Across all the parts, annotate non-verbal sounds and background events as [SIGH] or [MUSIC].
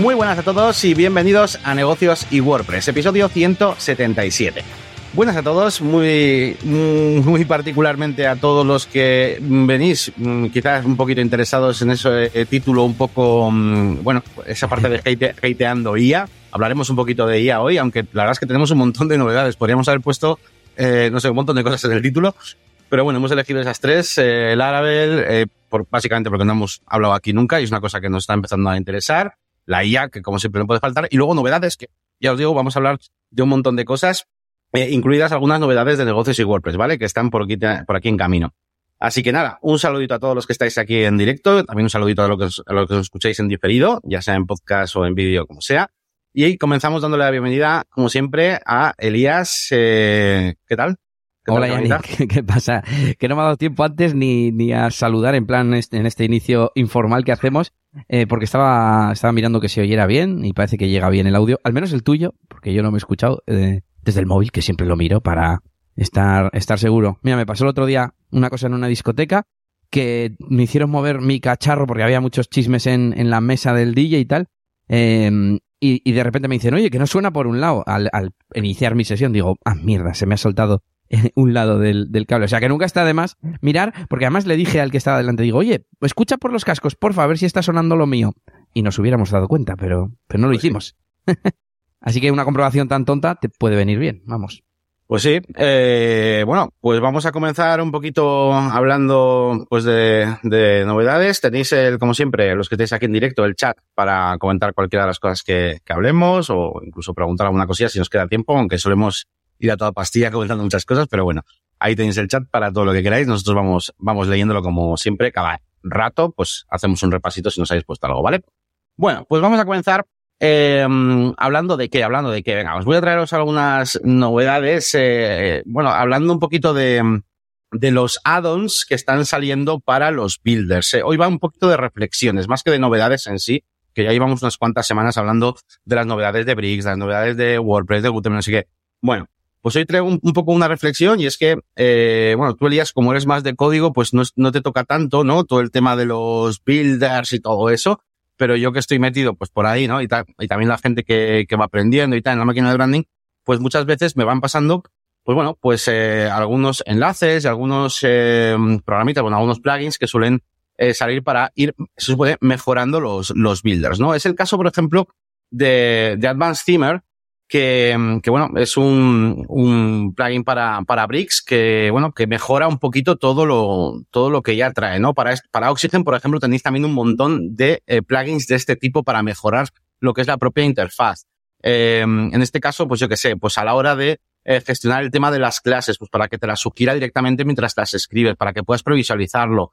Muy buenas a todos y bienvenidos a Negocios y WordPress, episodio 177. Buenas a todos, muy, muy particularmente a todos los que venís mm, quizás un poquito interesados en ese eh, título, un poco, mm, bueno, esa parte de hate, hateando IA. Hablaremos un poquito de IA hoy, aunque la verdad es que tenemos un montón de novedades. Podríamos haber puesto, eh, no sé, un montón de cosas en el título, pero bueno, hemos elegido esas tres. Eh, Laravel, eh, por, básicamente porque no hemos hablado aquí nunca y es una cosa que nos está empezando a interesar. La IA, que como siempre no puede faltar. Y luego novedades, que ya os digo, vamos a hablar de un montón de cosas eh, incluidas algunas novedades de negocios y WordPress, ¿vale? Que están por aquí, por aquí en camino. Así que nada, un saludito a todos los que estáis aquí en directo, también un saludito a los que os, a los que os escucháis en diferido, ya sea en podcast o en vídeo, como sea. Y comenzamos dándole la bienvenida, como siempre, a Elías. Eh, ¿Qué tal? ¿Qué Hola, Yannick. [LAUGHS] ¿Qué, pasa? Que no me ha dado tiempo antes ni, ni a saludar en plan este, en este inicio informal que hacemos, eh, porque estaba, estaba mirando que se oyera bien y parece que llega bien el audio, al menos el tuyo, porque yo no me he escuchado. Eh, desde el móvil, que siempre lo miro para estar, estar seguro. Mira, me pasó el otro día una cosa en una discoteca que me hicieron mover mi cacharro porque había muchos chismes en, en la mesa del DJ y tal. Eh, y, y, de repente me dicen, oye, que no suena por un lado. Al, al iniciar mi sesión digo, ah, mierda, se me ha soltado un lado del, del, cable. O sea que nunca está de más mirar, porque además le dije al que estaba delante, digo, oye, escucha por los cascos, porfa, a ver si está sonando lo mío. Y nos hubiéramos dado cuenta, pero, pero no lo pues hicimos. Sí. [LAUGHS] Así que una comprobación tan tonta te puede venir bien, vamos. Pues sí, eh, bueno, pues vamos a comenzar un poquito hablando pues de, de, novedades. Tenéis, el, como siempre, los que estáis aquí en directo, el chat para comentar cualquiera de las cosas que, que hablemos o incluso preguntar alguna cosilla si nos queda tiempo, aunque solemos ir a toda pastilla comentando muchas cosas, pero bueno, ahí tenéis el chat para todo lo que queráis. Nosotros vamos, vamos leyéndolo como siempre, cada rato, pues hacemos un repasito si nos habéis puesto algo, ¿vale? Bueno, pues vamos a comenzar eh, hablando de qué, hablando de qué, venga, os voy a traeros algunas novedades, eh, bueno, hablando un poquito de, de los add-ons que están saliendo para los builders. Eh, hoy va un poquito de reflexiones, más que de novedades en sí, que ya llevamos unas cuantas semanas hablando de las novedades de Bricks, las novedades de WordPress, de Gutenberg, así que, bueno, pues hoy traigo un, poco una reflexión y es que, eh, bueno, tú Elías, como eres más de código, pues no, no te toca tanto, ¿no? Todo el tema de los builders y todo eso pero yo que estoy metido pues por ahí, ¿no? Y, ta y también la gente que, que va aprendiendo y tal en la máquina de branding, pues muchas veces me van pasando, pues bueno, pues eh, algunos enlaces algunos eh, programitas, bueno, algunos plugins que suelen eh, salir para ir, se supone, mejorando los, los builders, ¿no? Es el caso, por ejemplo, de, de Advanced Themer, que, que bueno, es un, un plugin para, para Bricks que, bueno, que mejora un poquito todo lo, todo lo que ya trae, ¿no? Para, para Oxygen, por ejemplo, tenéis también un montón de eh, plugins de este tipo para mejorar lo que es la propia interfaz. Eh, en este caso, pues yo qué sé, pues a la hora de eh, gestionar el tema de las clases, pues para que te las sugiera directamente mientras las escribes, para que puedas previsualizarlo,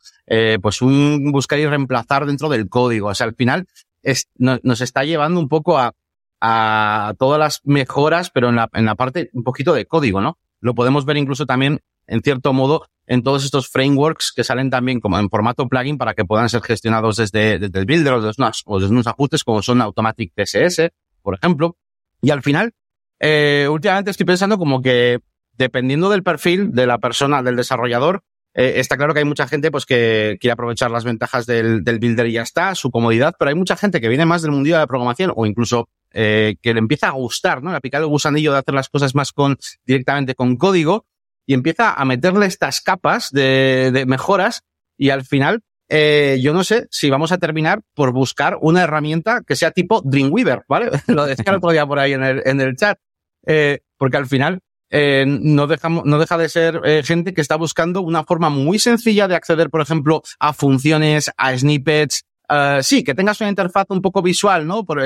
pues un buscar y reemplazar dentro del código. O sea, al final es, no, nos está llevando un poco a, a todas las mejoras, pero en la, en la parte un poquito de código, ¿no? Lo podemos ver incluso también, en cierto modo, en todos estos frameworks que salen también como en formato plugin para que puedan ser gestionados desde, desde el builder o desde, unos, ajustes como son Automatic TSS, por ejemplo. Y al final, eh, últimamente estoy pensando como que dependiendo del perfil de la persona, del desarrollador, eh, está claro que hay mucha gente pues que quiere aprovechar las ventajas del, del builder y ya está, su comodidad, pero hay mucha gente que viene más del mundillo de programación o incluso eh, que le empieza a gustar, ¿no? A picar el gusanillo de hacer las cosas más con, directamente con código y empieza a meterle estas capas de, de mejoras y al final, eh, yo no sé si vamos a terminar por buscar una herramienta que sea tipo Dreamweaver, ¿vale? [LAUGHS] Lo decía el otro día por ahí en el, en el chat. Eh, porque al final, eh, no, dejamos, no deja de ser eh, gente que está buscando una forma muy sencilla de acceder, por ejemplo, a funciones, a snippets, Uh, sí, que tengas una interfaz un poco visual, ¿no? Por,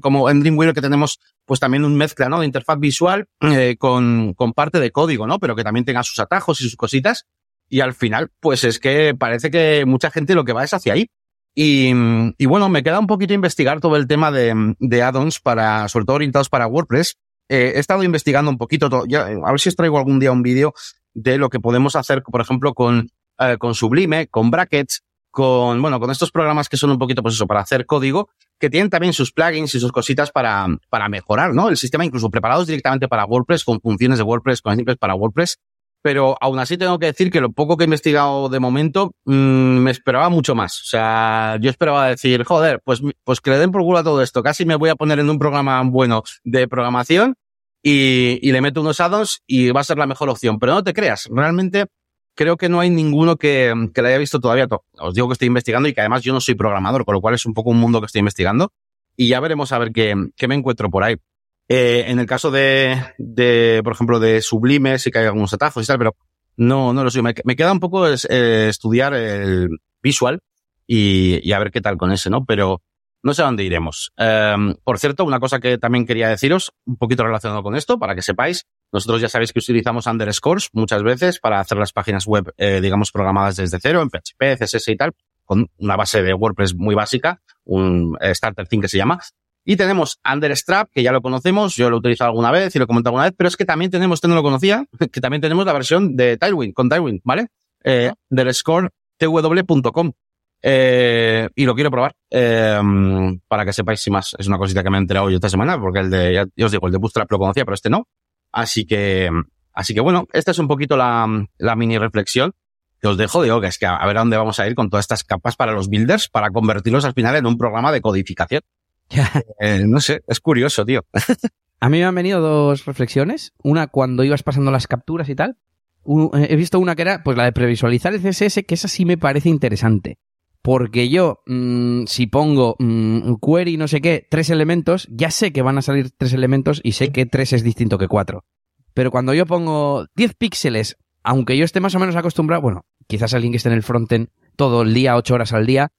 como en Dreamweaver que tenemos pues también un mezcla, ¿no? De interfaz visual eh, con, con parte de código, ¿no? Pero que también tenga sus atajos y sus cositas. Y al final, pues es que parece que mucha gente lo que va es hacia ahí. Y, bueno, me queda un poquito investigar todo el tema de, de add-ons para, sobre todo orientados para WordPress. Eh, he estado investigando un poquito todo, ya, a ver si os traigo algún día un vídeo de lo que podemos hacer, por ejemplo, con, con Sublime, con Brackets, con, bueno, con estos programas que son un poquito, pues eso, para hacer código, que tienen también sus plugins y sus cositas para, para mejorar, ¿no? El sistema incluso preparados directamente para WordPress, con funciones de WordPress, con ejemplos para WordPress. pero aún así tengo que decir que lo poco que he investigado de momento mmm, me esperaba mucho más. O sea, yo esperaba decir, joder, pues, pues que le den por culo a todo esto. Casi me voy a poner en un programa bueno de programación y, y le meto unos addons y va a ser la mejor opción. Pero no te creas, realmente creo que no hay ninguno que, que le haya visto todavía. Os digo que estoy investigando y que además yo no soy programador, con lo cual es un poco un mundo que estoy investigando. Y ya veremos a ver qué, qué me encuentro por ahí. Eh, en el caso de, de, por ejemplo, de Sublime, sí que hay algunos atajos y tal, pero no, no lo sé. Me, queda un poco eh, estudiar el visual y, y, a ver qué tal con ese, ¿no? Pero no sé a dónde iremos. Um, por cierto, una cosa que también quería deciros, un poquito relacionado con esto, para que sepáis, nosotros ya sabéis que utilizamos underscores muchas veces para hacer las páginas web, eh, digamos, programadas desde cero, en PHP, CSS y tal, con una base de WordPress muy básica, un starter theme que se llama. Y tenemos Understrap, que ya lo conocemos, yo lo he utilizado alguna vez y lo he comentado alguna vez, pero es que también tenemos, este no lo conocía, [LAUGHS] que también tenemos la versión de Tailwind, con Tailwind, ¿vale? Eh, underscore tw.com. Eh, y lo quiero probar, eh, para que sepáis si más. Es una cosita que me he enterado yo esta semana, porque el de, ya os digo, el de Bootstrap lo conocía, pero este no. Así que, así que bueno, esta es un poquito la, la mini reflexión que os dejo. Digo que es que a ver a dónde vamos a ir con todas estas capas para los builders, para convertirlos al final en un programa de codificación. [LAUGHS] Eh, no sé, es curioso, tío. [LAUGHS] A mí me han venido dos reflexiones. Una cuando ibas pasando las capturas y tal. Un, he visto una que era, pues la de previsualizar el CSS, que esa sí me parece interesante. Porque yo, mmm, si pongo mmm, query no sé qué, tres elementos, ya sé que van a salir tres elementos y sé que tres es distinto que cuatro. Pero cuando yo pongo 10 píxeles, aunque yo esté más o menos acostumbrado, bueno, quizás alguien que esté en el frontend todo el día, ocho horas al día,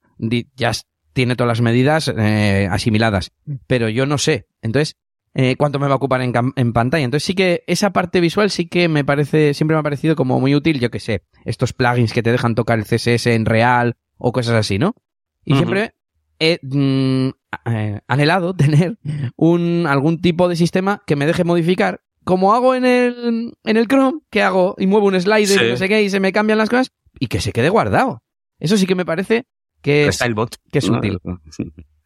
ya tiene todas las medidas eh, asimiladas. Pero yo no sé. Entonces, eh, cuánto me va a ocupar en, en, pantalla. Entonces sí que esa parte visual sí que me parece, siempre me ha parecido como muy útil, yo que sé, estos plugins que te dejan tocar el CSS en real o cosas así, ¿no? Y uh -huh. siempre he mm, eh, anhelado [LAUGHS] tener un, algún tipo de sistema que me deje modificar. Como hago en el, en el Chrome, que hago y muevo un slider sí. y no sé qué y se me cambian las cosas y que se quede guardado. Eso sí que me parece que es, que es útil.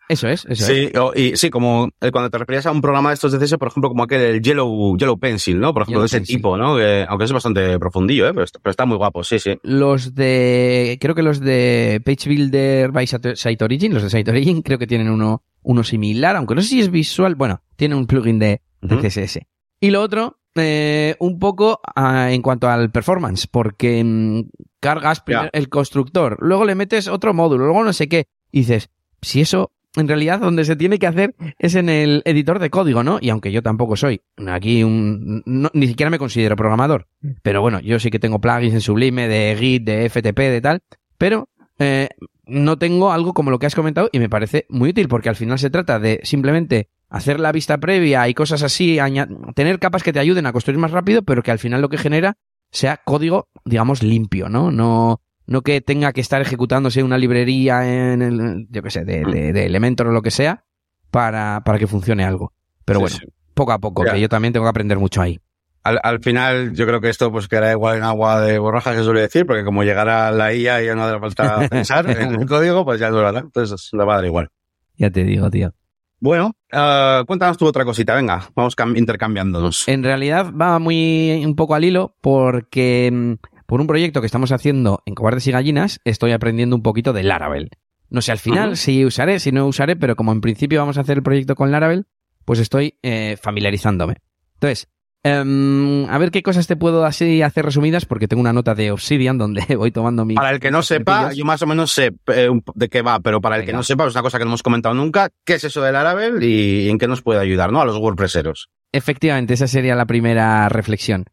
Eso es, eso sí, es. O, y sí, como eh, cuando te referías a un programa de estos de CSS, por ejemplo, como aquel el Yellow, Yellow Pencil, ¿no? Por ejemplo, de ese Pencil. tipo, ¿no? Que, aunque es bastante profundillo, ¿eh? Pero, pero, está muy guapo, sí, sí. Los de, creo que los de Page Builder by Site Origin, los de Site Origin, creo que tienen uno, uno similar, aunque no sé si es visual, bueno, tiene un plugin de, uh -huh. CSS. Y lo otro, eh, un poco uh, en cuanto al performance, porque mmm, cargas yeah. el constructor, luego le metes otro módulo, luego no sé qué, y dices, si eso en realidad donde se tiene que hacer es en el editor de código, ¿no? Y aunque yo tampoco soy aquí un... No, ni siquiera me considero programador, pero bueno, yo sí que tengo plugins en Sublime, de Git, de FTP, de tal, pero eh, no tengo algo como lo que has comentado y me parece muy útil porque al final se trata de simplemente hacer la vista previa y cosas así, tener capas que te ayuden a construir más rápido, pero que al final lo que genera sea código, digamos, limpio, ¿no? No no que tenga que estar ejecutándose una librería en el, yo qué sé, de, de, de, Elementor o lo que sea, para, para que funcione algo. Pero sí, bueno, sí. poco a poco, ya. que yo también tengo que aprender mucho ahí. Al, al, final, yo creo que esto pues quedará igual en agua de borraja, se suele decir, porque como llegará la IA y ya no hace falta [LAUGHS] pensar en el código, pues ya durará. Entonces, le va a dar igual. Ya te digo, tío. Bueno, uh, cuéntanos tú otra cosita, venga, vamos intercambiándonos. En realidad va muy un poco al hilo porque mm, por un proyecto que estamos haciendo en Cobardes y Gallinas, estoy aprendiendo un poquito de Laravel. No sé al final uh -huh. si usaré, si no usaré, pero como en principio vamos a hacer el proyecto con Laravel, pues estoy eh, familiarizándome. Entonces, um, a ver qué cosas te puedo así hacer resumidas, porque tengo una nota de Obsidian donde [LAUGHS] voy tomando mi... Para el que no sepa, yo más o menos sé eh, de qué va, pero para el Venga. que no sepa, es una cosa que no hemos comentado nunca, ¿qué es eso de Laravel y en qué nos puede ayudar, ¿no? A los WordPresseros. Efectivamente, esa sería la primera reflexión.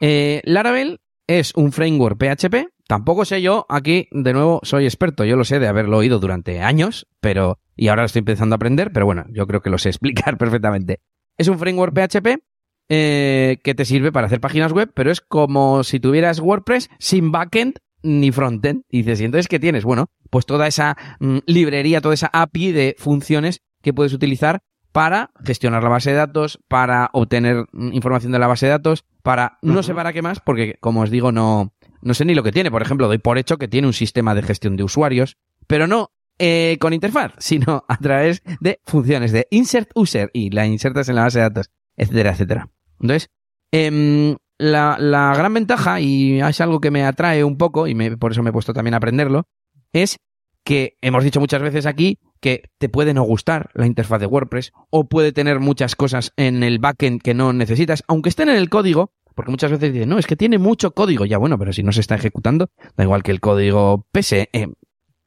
Eh, Laravel es un framework PHP. Tampoco sé yo, aquí de nuevo soy experto, yo lo sé de haberlo oído durante años, pero y ahora lo estoy empezando a aprender, pero bueno, yo creo que lo sé [LAUGHS] explicar perfectamente. Es un framework PHP eh, que te sirve para hacer páginas web, pero es como si tuvieras WordPress sin backend ni frontend. Y dices, ¿y entonces qué tienes? Bueno, pues toda esa mm, librería, toda esa API de funciones que puedes utilizar para gestionar la base de datos, para obtener información de la base de datos, para no uh -huh. sé para qué más, porque como os digo, no, no sé ni lo que tiene. Por ejemplo, doy por hecho que tiene un sistema de gestión de usuarios, pero no eh, con interfaz, [LAUGHS] sino a través de funciones de insert user y la insertas en la base de datos, etcétera, etcétera. Entonces, eh, la, la, gran ventaja, y es algo que me atrae un poco, y me, por eso me he puesto también a aprenderlo, es que hemos dicho muchas veces aquí que te puede no gustar la interfaz de WordPress o puede tener muchas cosas en el backend que no necesitas, aunque estén en el código, porque muchas veces dicen, no, es que tiene mucho código. Ya bueno, pero si no se está ejecutando, da igual que el código pese, eh,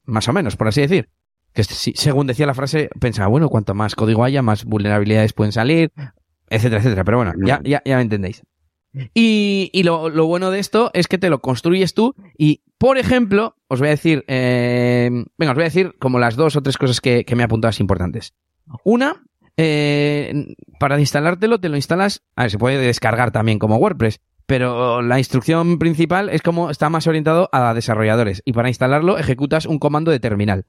más o menos, por así decir. Que según decía la frase, pensaba, bueno, cuanto más código haya, más vulnerabilidades pueden salir, etcétera, etcétera. Pero bueno, ya, ya, ya me entendéis. Y, lo, bueno de esto es que te lo construyes tú y, por ejemplo, os voy a decir, eh, venga, os voy a decir como las dos o tres cosas que, me he apuntado importantes. Una, eh, para instalártelo te lo instalas, a ver, se puede descargar también como WordPress, pero la instrucción principal es como está más orientado a desarrolladores y para instalarlo ejecutas un comando de terminal.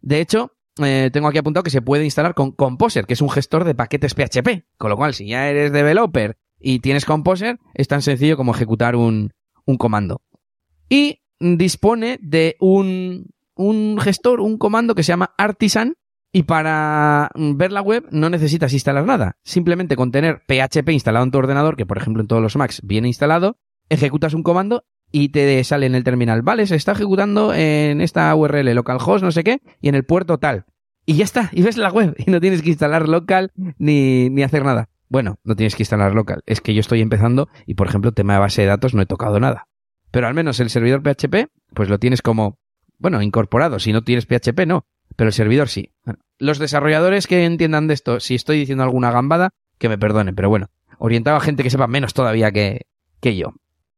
De hecho, eh, tengo aquí apuntado que se puede instalar con Composer, que es un gestor de paquetes PHP, con lo cual si ya eres developer y tienes Composer, es tan sencillo como ejecutar un, un comando. Y dispone de un, un gestor, un comando que se llama Artisan, y para ver la web no necesitas instalar nada. Simplemente con tener PHP instalado en tu ordenador, que por ejemplo en todos los Macs viene instalado, ejecutas un comando y te sale en el terminal, vale, se está ejecutando en esta URL localhost, no sé qué, y en el puerto tal. Y ya está, y ves la web, y no tienes que instalar local ni, ni hacer nada. Bueno, no tienes que instalar local. Es que yo estoy empezando y, por ejemplo, tema de base de datos no he tocado nada. Pero al menos el servidor PHP, pues lo tienes como, bueno, incorporado. Si no tienes PHP, no. Pero el servidor sí. los desarrolladores que entiendan de esto, si estoy diciendo alguna gambada, que me perdonen. Pero bueno, orientado a gente que sepa menos todavía que, que yo.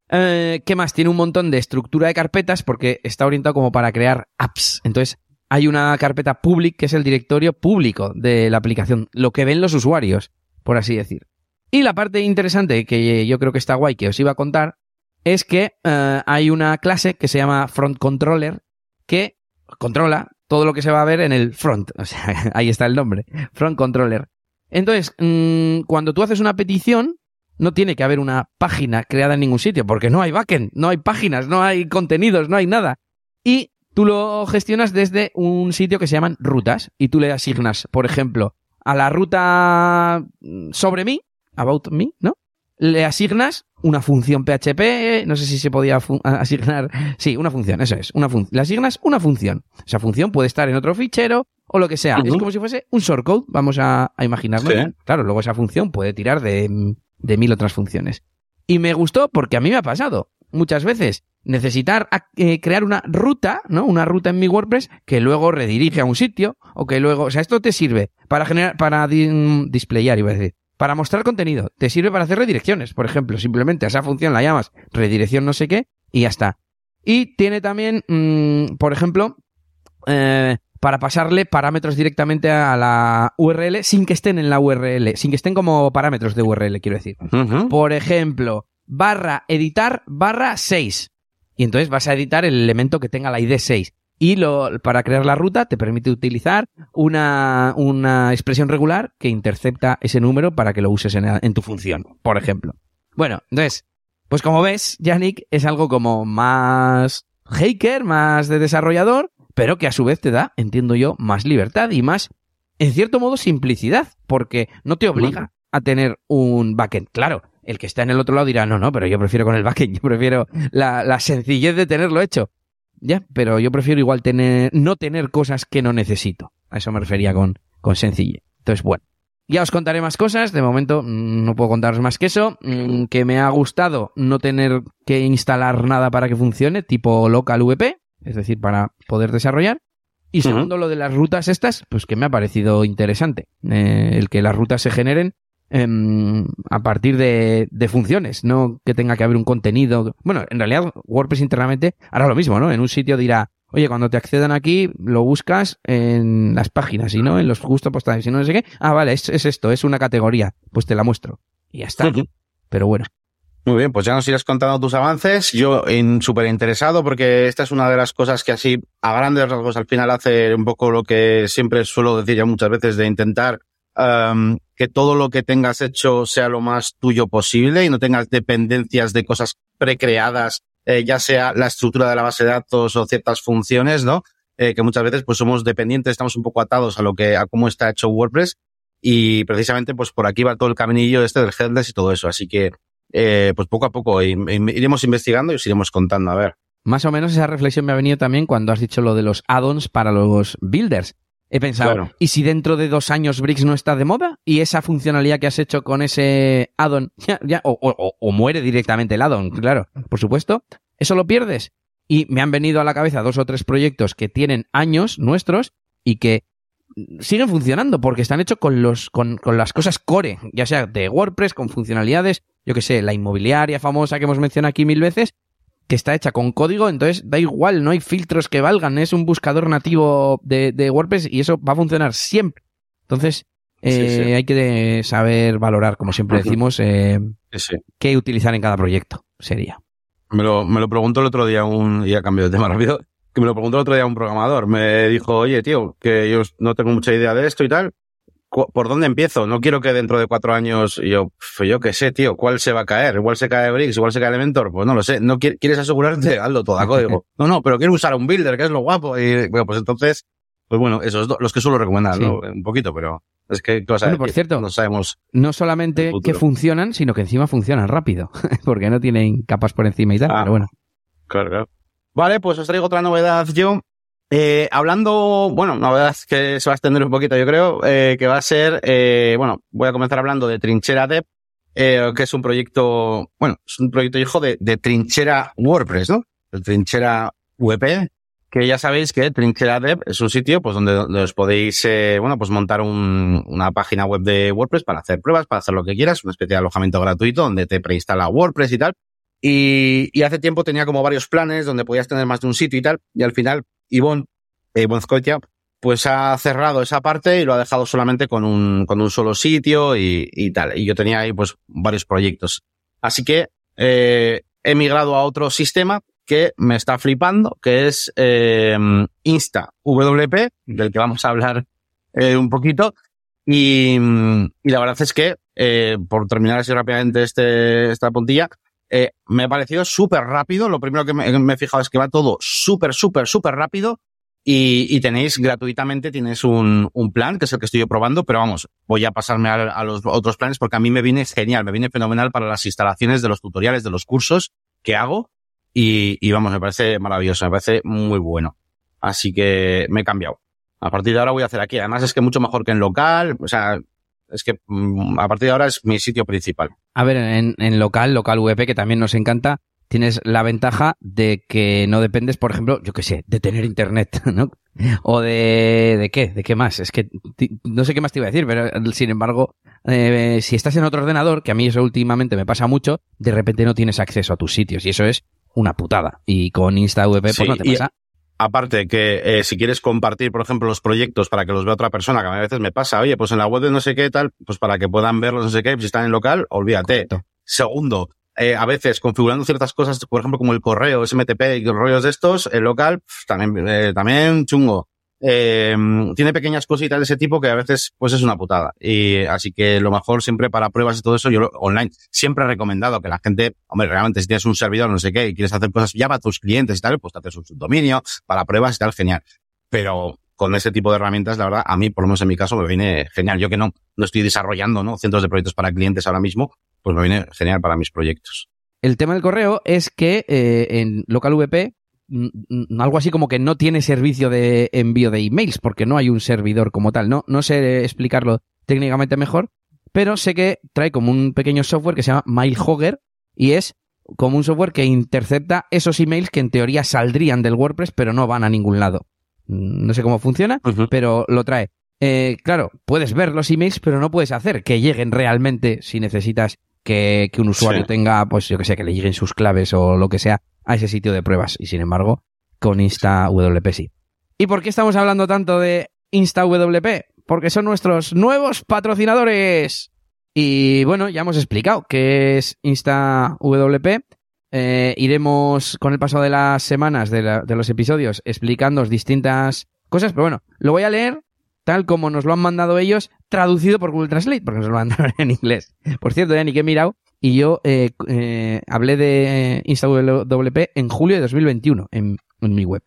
Eh, ¿Qué más? Tiene un montón de estructura de carpetas porque está orientado como para crear apps. Entonces, hay una carpeta public que es el directorio público de la aplicación, lo que ven los usuarios por así decir. Y la parte interesante que yo creo que está guay que os iba a contar es que eh, hay una clase que se llama Front Controller que controla todo lo que se va a ver en el front. [LAUGHS] O sea, ahí está el nombre. Front Controller. Entonces, mm, cuando tú haces una petición, no tiene que haber una página creada en ningún sitio, porque no hay backend, no hay páginas, no hay contenidos, no hay nada. Y tú lo gestionas desde un sitio que se llaman rutas y tú le asignas, por ejemplo, a la ruta sobre mí, about me, ¿no? Le asignas una función PHP, no sé si se podía asignar, [LAUGHS] sí, una función, eso es, una función. Le asignas una función. Esa función puede estar en otro fichero o lo que sea. Es como si fuese un shortcode, vamos a, a imaginarlo. Claro, luego esa función puede tirar de, de mil otras funciones. Y me gustó porque a mí me ha pasado muchas veces necesitar eh, crear una ruta, ¿no? Una ruta en mi WordPress que luego redirige a un sitio o que luego, o sea, esto te sirve para generar, para displayar, iba a decir, para mostrar contenido. Te sirve para hacer redirecciones, por ejemplo. Simplemente a esa función la llamas redirección no sé qué y ya está. Y tiene también, mm, por ejemplo, eh, para pasarle parámetros directamente a la URL sin que estén en la URL, sin que estén como parámetros de URL, quiero decir. Por ejemplo, barra editar barra 6. Y entonces vas a editar el elemento que tenga la ID 6. Y lo, para crear la ruta te permite utilizar una, una expresión regular que intercepta ese número para que lo uses en, en tu función, por ejemplo. Bueno, entonces, pues como ves, Yannick es algo como más hacker, más de desarrollador, pero que a su vez te da, entiendo yo, más libertad y más, en cierto modo, simplicidad, porque no te obliga a tener un backend. Claro, el que está en el otro lado dirá, no, no, pero yo prefiero con el backend, [LAUGHS] yo prefiero la, la sencillez de tenerlo hecho. Ya, pero yo prefiero igual tener, no tener cosas que no necesito. A eso me refería con, con sencillez. Entonces, bueno. Ya os contaré más cosas, de momento mm, no puedo contaros más que eso, mm, que me ha gustado no tener que instalar nada para que funcione, tipo local VP, es decir, para poder desarrollar. Y segundo, lo de las rutas estas, pues que me ha parecido interesante, eh, el que las rutas se generen Em, a partir de, de, funciones, no que tenga que haber un contenido. Bueno, en realidad WordPress internamente hará lo mismo, ¿no? En un sitio dirá, oye, cuando te accedan aquí, lo buscas en las páginas y no en los gustos postales y no sé qué. Ah, vale, es, es, esto, es una categoría. Pues te la muestro. Y ya está. Pero bueno. Muy bien, pues ya nos irás contando tus avances. Yo súper interesado porque esta es una de las cosas que así a grandes rasgos al final hace un poco lo que siempre suelo decir ya muchas veces de intentar que todo lo que tengas hecho sea lo más tuyo posible y no tengas dependencias de cosas precreadas, eh, ya sea la estructura de la base de datos o ciertas funciones, ¿no? Eh, que muchas veces pues somos dependientes, estamos un poco atados a lo que, a cómo está hecho WordPress y precisamente pues por aquí va todo el caminillo este del headless y todo eso. Así que eh, pues poco a poco iremos investigando y os iremos contando, a ver. Más o menos esa reflexión me ha venido también cuando has dicho lo de los add-ons para los builders. He pensado, ¿y si dentro de dos años Bricks no está de moda? ¿Y esa funcionalidad que has hecho con ese add-on [LAUGHS] ya, ya, o, o, muere directamente el add-on, claro, por supuesto? ¿Eso lo pierdes? Y me han venido a la cabeza dos o tres proyectos que tienen años nuestros y que siguen funcionando porque están hechos con los con, con, las cosas core, ya sea de WordPress, con funcionalidades, yo que sé, la inmobiliaria famosa que hemos mencionado aquí mil veces, que está hecha con código, entonces da igual, no hay filtros que valgan, es un buscador nativo de, de WordPress y eso va a funcionar siempre. Entonces, eh, hay que saber valorar, como siempre decimos, eh, qué utilizar en cada proyecto, sería. Me lo, me lo preguntó el otro día un, y ha cambiado de tema [LAUGHS] rápido, que me lo preguntó el otro día un programador. Me dijo, oye, tío, que yo no tengo mucha idea de esto y tal. ¿Por dónde empiezo? No quiero que dentro de cuatro años, yo, yo qué sé, tío, ¿cuál se va a caer? Igual se cae Bricks, igual se cae Elementor, pues no lo sé. ¿No quieres asegurarte? Hazlo todo a código. [LAUGHS] No, no, pero quiero usar un builder, que es lo guapo. Y bueno, pues entonces, pues bueno, esos dos, los que suelo recomendar, ¿no? Un poquito, pero es que, bueno, por cierto, no sabemos. No solamente que funcionan, sino que encima funcionan rápido, [LAUGHS] porque no tienen capas por encima y tal, ah, pero bueno. Claro, claro. Vale, pues os traigo otra novedad yo. Eh, hablando, bueno, novedad que se va a extender un poquito, yo creo, eh, que va a ser, eh, bueno, voy a comenzar hablando de Trinchera Dev, eh, que es un proyecto, bueno, es un proyecto hijo de, de Trinchera WordPress, ¿no? Trinchera WP, que ya sabéis que Trinchera Dev es un sitio, pues, donde, os podéis, eh, bueno, pues montar un, una página web de WordPress para hacer pruebas, para hacer lo que quieras, una especie de alojamiento gratuito donde te preinstala WordPress y tal. Y, y, hace tiempo tenía como varios planes donde podías tener más de un sitio y tal. Y al final, Ivonne, eh, Ivonne pues ha cerrado esa parte y lo ha dejado solamente con un, con un solo sitio y, y tal. Y yo tenía ahí pues varios proyectos. Así que eh, he migrado a otro sistema que me está flipando, que es eh, Insta WP, del que vamos a hablar eh, un poquito. Y, y, la verdad es que, por terminar así rápidamente este, esta puntilla, eh, me ha parecido súper rápido. Lo primero que me, me, he fijado es que va todo súper, súper, súper rápido. Y, y, tenéis gratuitamente, tienes un, un, plan, que es el que estoy probando, pero vamos, voy a pasarme a, a, los otros planes porque a mí me viene genial, me viene fenomenal para las instalaciones de los tutoriales, de los cursos que hago. Y, y vamos, me parece maravilloso, me parece muy bueno. Así que me he cambiado. A partir de ahora voy a hacer aquí. Además es que mucho mejor que en local. O sea, es que mm, a partir de ahora es mi sitio principal. A ver, en, en local, local VP, que también nos encanta, tienes la ventaja de que no dependes, por ejemplo, yo qué sé, de tener internet, [LAUGHS] ¿no? O de, de qué, de qué más. Es que no sé qué más te iba a decir, pero sin embargo, eh, si estás en otro ordenador, que a mí eso últimamente me pasa mucho, de repente no tienes acceso a tus sitios y eso es una putada. Y con InstaVP pues no te pasa aparte que eh, si quieres compartir, por ejemplo, los proyectos para que los vea otra persona, que a veces me pasa, oye, pues en la web de no sé qué tal, pues para que puedan verlos no sé qué, si están en local, olvídate. Segundo, eh, a veces configurando ciertas cosas, por ejemplo, como el correo, SMTP y rollos de estos, en local, también, eh, también chungo eh, tiene pequeñas cositas de ese tipo que a veces pues es una putada. Y así que lo mejor siempre para pruebas y todo eso, yo online siempre he recomendado que la gente, hombre, realmente si tienes un servidor, no sé qué, y quieres hacer cosas ya para tus clientes y tal, pues te haces un subdominio para pruebas y tal, genial. Pero con ese tipo de herramientas, la verdad, a mí, por lo menos en mi caso, me viene genial. Yo que no, no estoy desarrollando, ¿no? Cientos de proyectos para clientes ahora mismo, pues me viene genial para mis proyectos. El tema del correo es que eh, en LocalVP algo así como que no tiene servicio de envío de emails, porque no hay un servidor como tal. No, no sé explicarlo técnicamente mejor, pero sé que trae como un pequeño software que se llama MailHogger y es como un software que intercepta esos emails que en teoría saldrían del WordPress, pero no van a ningún lado. No sé cómo funciona, pero lo trae. Eh, claro, puedes ver los emails, pero no puedes hacer que lleguen realmente si necesitas que, que un usuario tenga, pues yo que sé, que le lleguen sus claves o lo que sea a ese sitio de pruebas. Y sin embargo, con InstaWP sí. ¿Y por qué estamos hablando tanto de InstaWP? Porque son nuestros nuevos patrocinadores. Y bueno, ya hemos explicado qué es InstaWP. Eh, iremos con el paso de las semanas de, de los episodios explicando distintas cosas, pero bueno, lo voy a leer tal como nos lo han mandado ellos, traducido por Google Translate, porque nos lo mandaron [LAUGHS] en inglés. Por cierto, Dani, que he mirado, y yo eh, eh, hablé de InstaWP en julio de 2021 en, en mi web.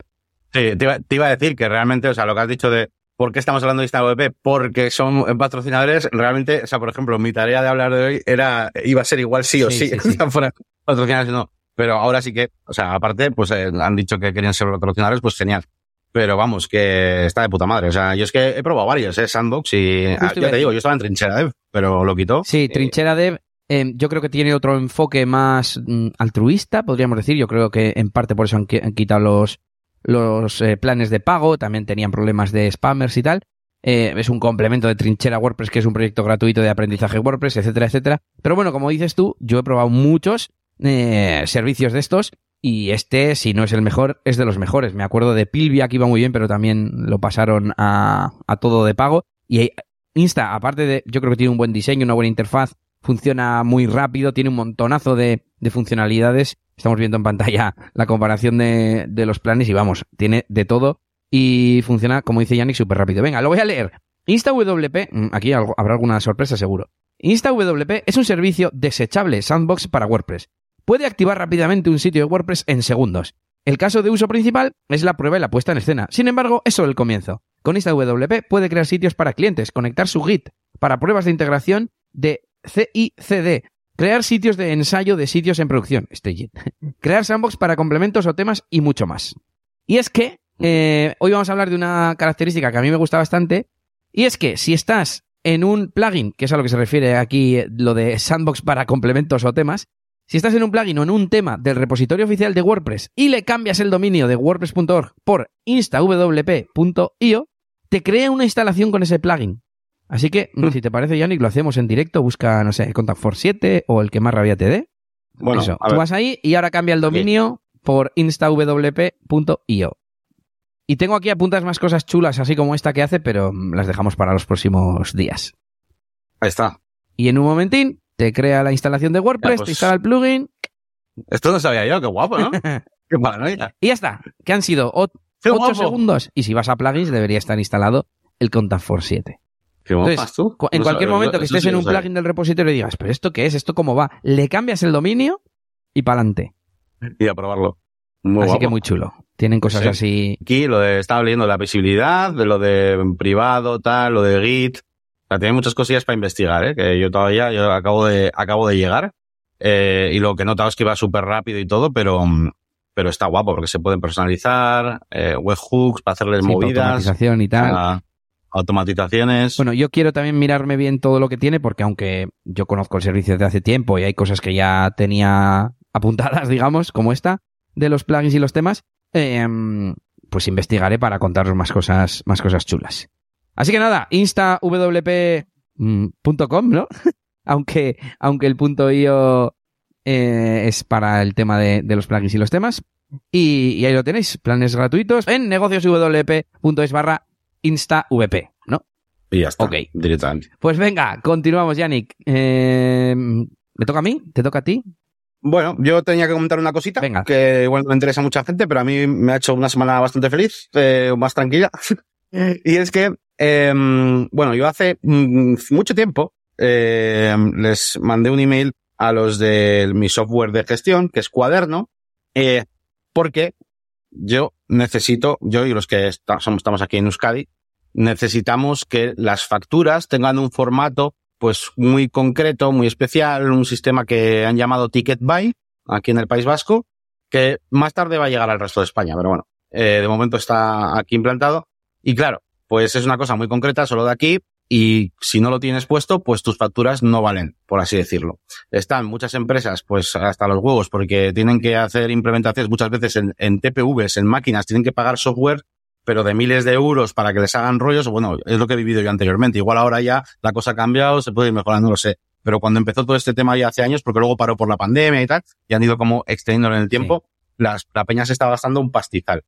Sí, te iba, te iba, a decir que realmente, o sea, lo que has dicho de, ¿Por qué estamos hablando de InstaWP? Porque son patrocinadores. Realmente, o sea, por ejemplo, mi tarea de hablar de hoy era, iba a ser igual sí o sí, sí, sí, [LAUGHS] sí. fuera patrocinadores no. Pero ahora sí que, o sea, aparte, pues eh, han dicho que querían ser patrocinadores, pues genial. Pero vamos, que está de puta madre. O sea, yo es que he probado varios, ¿eh? Sandbox y ah, ya te digo, yo estaba en Trinchera Dev, pero lo quitó. Sí, Trinchera Dev eh, yo creo que tiene otro enfoque más mm, altruista, podríamos decir. Yo creo que en parte por eso han, han quitado los, los eh, planes de pago, también tenían problemas de spammers y tal. Eh, es un complemento de Trinchera WordPress, que es un proyecto gratuito de aprendizaje WordPress, etcétera, etcétera. Pero bueno, como dices tú, yo he probado muchos eh, servicios de estos y este, si no es el mejor, es de los mejores. Me acuerdo de Pilvia, que iba muy bien, pero también lo pasaron a, todo de pago. Y Insta, aparte de, yo creo que tiene un buen diseño, una buena interfaz, funciona muy rápido, tiene un montonazo de, de funcionalidades. Estamos viendo en pantalla [LAUGHS] la comparación de, de, los planes y vamos, tiene de todo y funciona, como dice Yannick, súper rápido. Venga, lo voy a leer. InstaWP, mm, aquí habrá alguna sorpresa seguro. InstaWP es un servicio desechable sandbox para WordPress. Puede activar rápidamente un sitio de WordPress en segundos. El caso de uso principal es la prueba y la puesta en escena. Sin embargo, es solo el comienzo. Con InstaWP puede crear sitios para clientes, conectar su Git para pruebas de integración de CICD, crear sitios de ensayo de sitios en producción, este [LAUGHS] crear sandbox para complementos o temas y mucho más. Y es que eh, hoy vamos a hablar de una característica que a mí me gusta bastante, y es que si estás en un plugin, que es a lo que se refiere aquí lo de sandbox para complementos o temas, si estás en un plugin o en un tema del repositorio oficial de WordPress y le cambias el dominio de wordpress.org por instawp.io, te crea una instalación con ese plugin. Así que, mm. si te parece, Yannick, lo hacemos en directo. Busca, no sé, Contact Force 7 o el que más rabia te dé. Bueno, Eso, tú vas ahí y ahora cambia el dominio por instawp.io. Y tengo aquí apuntas más cosas chulas, así como esta que hace, pero las dejamos para los próximos días. Ahí está. Y en un momentín te crea la instalación de WordPress, pues... te instala el plugin. Esto no sabía yo, qué guapo, ¿no? [LAUGHS] qué paranoia. Y ya está, que han sido 8 segundos. Y si vas a plugins, debería estar instalado el Contact Force 7. ¿Qué Entonces, tú? En no cualquier momento que estés sí en un plugin del repositorio y digas, pero ¿esto qué es? ¿Esto cómo va? Le cambias el dominio y para adelante. Y a probarlo. Muy así guapo. que muy chulo. Tienen cosas sí. así. Aquí lo de, estaba leyendo la visibilidad, de lo de privado, tal, lo de Git. Sea, tiene muchas cosillas para investigar, ¿eh? Que yo todavía, yo acabo de, acabo de llegar. Eh, y lo que he notado es que va súper rápido y todo, pero, pero está guapo porque se pueden personalizar, eh, webhooks para hacerles sí, movidas. Automatización y tal. A, automatizaciones. Bueno, yo quiero también mirarme bien todo lo que tiene porque aunque yo conozco el servicio desde hace tiempo y hay cosas que ya tenía apuntadas, [LAUGHS] digamos, como esta, de los plugins y los temas, eh, pues investigaré para contaros más cosas, más cosas chulas. Así que nada, instawp.com, ¿no? [LAUGHS] aunque, aunque el punto .io eh, es para el tema de, de, los plugins y los temas. Y, y ahí lo tenéis, planes gratuitos en negocioswp.es barra InstaVP, ¿no? Y ya está. Ok. Directamente. Pues venga, continuamos, Yannick. Eh, ¿Me toca a mí? ¿Te toca a ti? Bueno, yo tenía que comentar una cosita Venga. que igual no interesa a mucha gente, pero a mí me ha hecho una semana bastante feliz, eh, más tranquila. [LAUGHS] y es que, eh, bueno, yo hace mm, mucho tiempo eh, les mandé un email a los de mi software de gestión, que es Cuaderno, eh, porque yo necesito, yo y los que estamos aquí en Euskadi, necesitamos que las facturas tengan un formato pues muy concreto, muy especial, un sistema que han llamado Ticket Buy aquí en el País Vasco, que más tarde va a llegar al resto de España, pero bueno, eh, de momento está aquí implantado. Y claro, pues es una cosa muy concreta, solo de aquí, y si no lo tienes puesto, pues tus facturas no valen, por así decirlo. Están muchas empresas, pues hasta los huevos, porque tienen que hacer implementaciones muchas veces en, en TPVs, en máquinas, tienen que pagar software, pero de miles de euros para que les hagan rollos. Bueno, es lo que he vivido yo anteriormente. Igual ahora ya la cosa ha cambiado, se puede ir mejorando, no lo sé. Pero cuando empezó todo este tema ya hace años, porque luego paró por la pandemia y tal, y han ido como extendiéndolo en el tiempo, sí. las, la peña se está gastando un pastizal.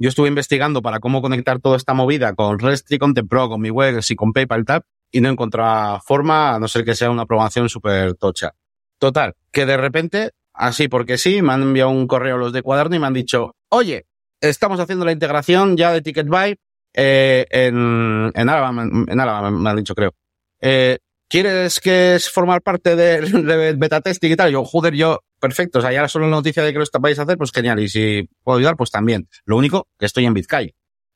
Yo estuve investigando para cómo conectar toda esta movida con Restri, con Tempro, con mi web y con PayPal y tal, y no encontraba forma, a no ser que sea una programación súper tocha. Total, que de repente, así porque sí, me han enviado un correo los de cuaderno y me han dicho, oye, estamos haciendo la integración ya de Ticketbuy eh, en, en Álava, en Álava me han dicho, creo. Eh, ¿Quieres que es formar parte de, de, [LAUGHS] beta testing y tal? Yo, joder, yo, perfecto. O sea, ya solo la noticia de que lo vais a hacer, pues genial. Y si puedo ayudar, pues también. Lo único que estoy en Bitcoin.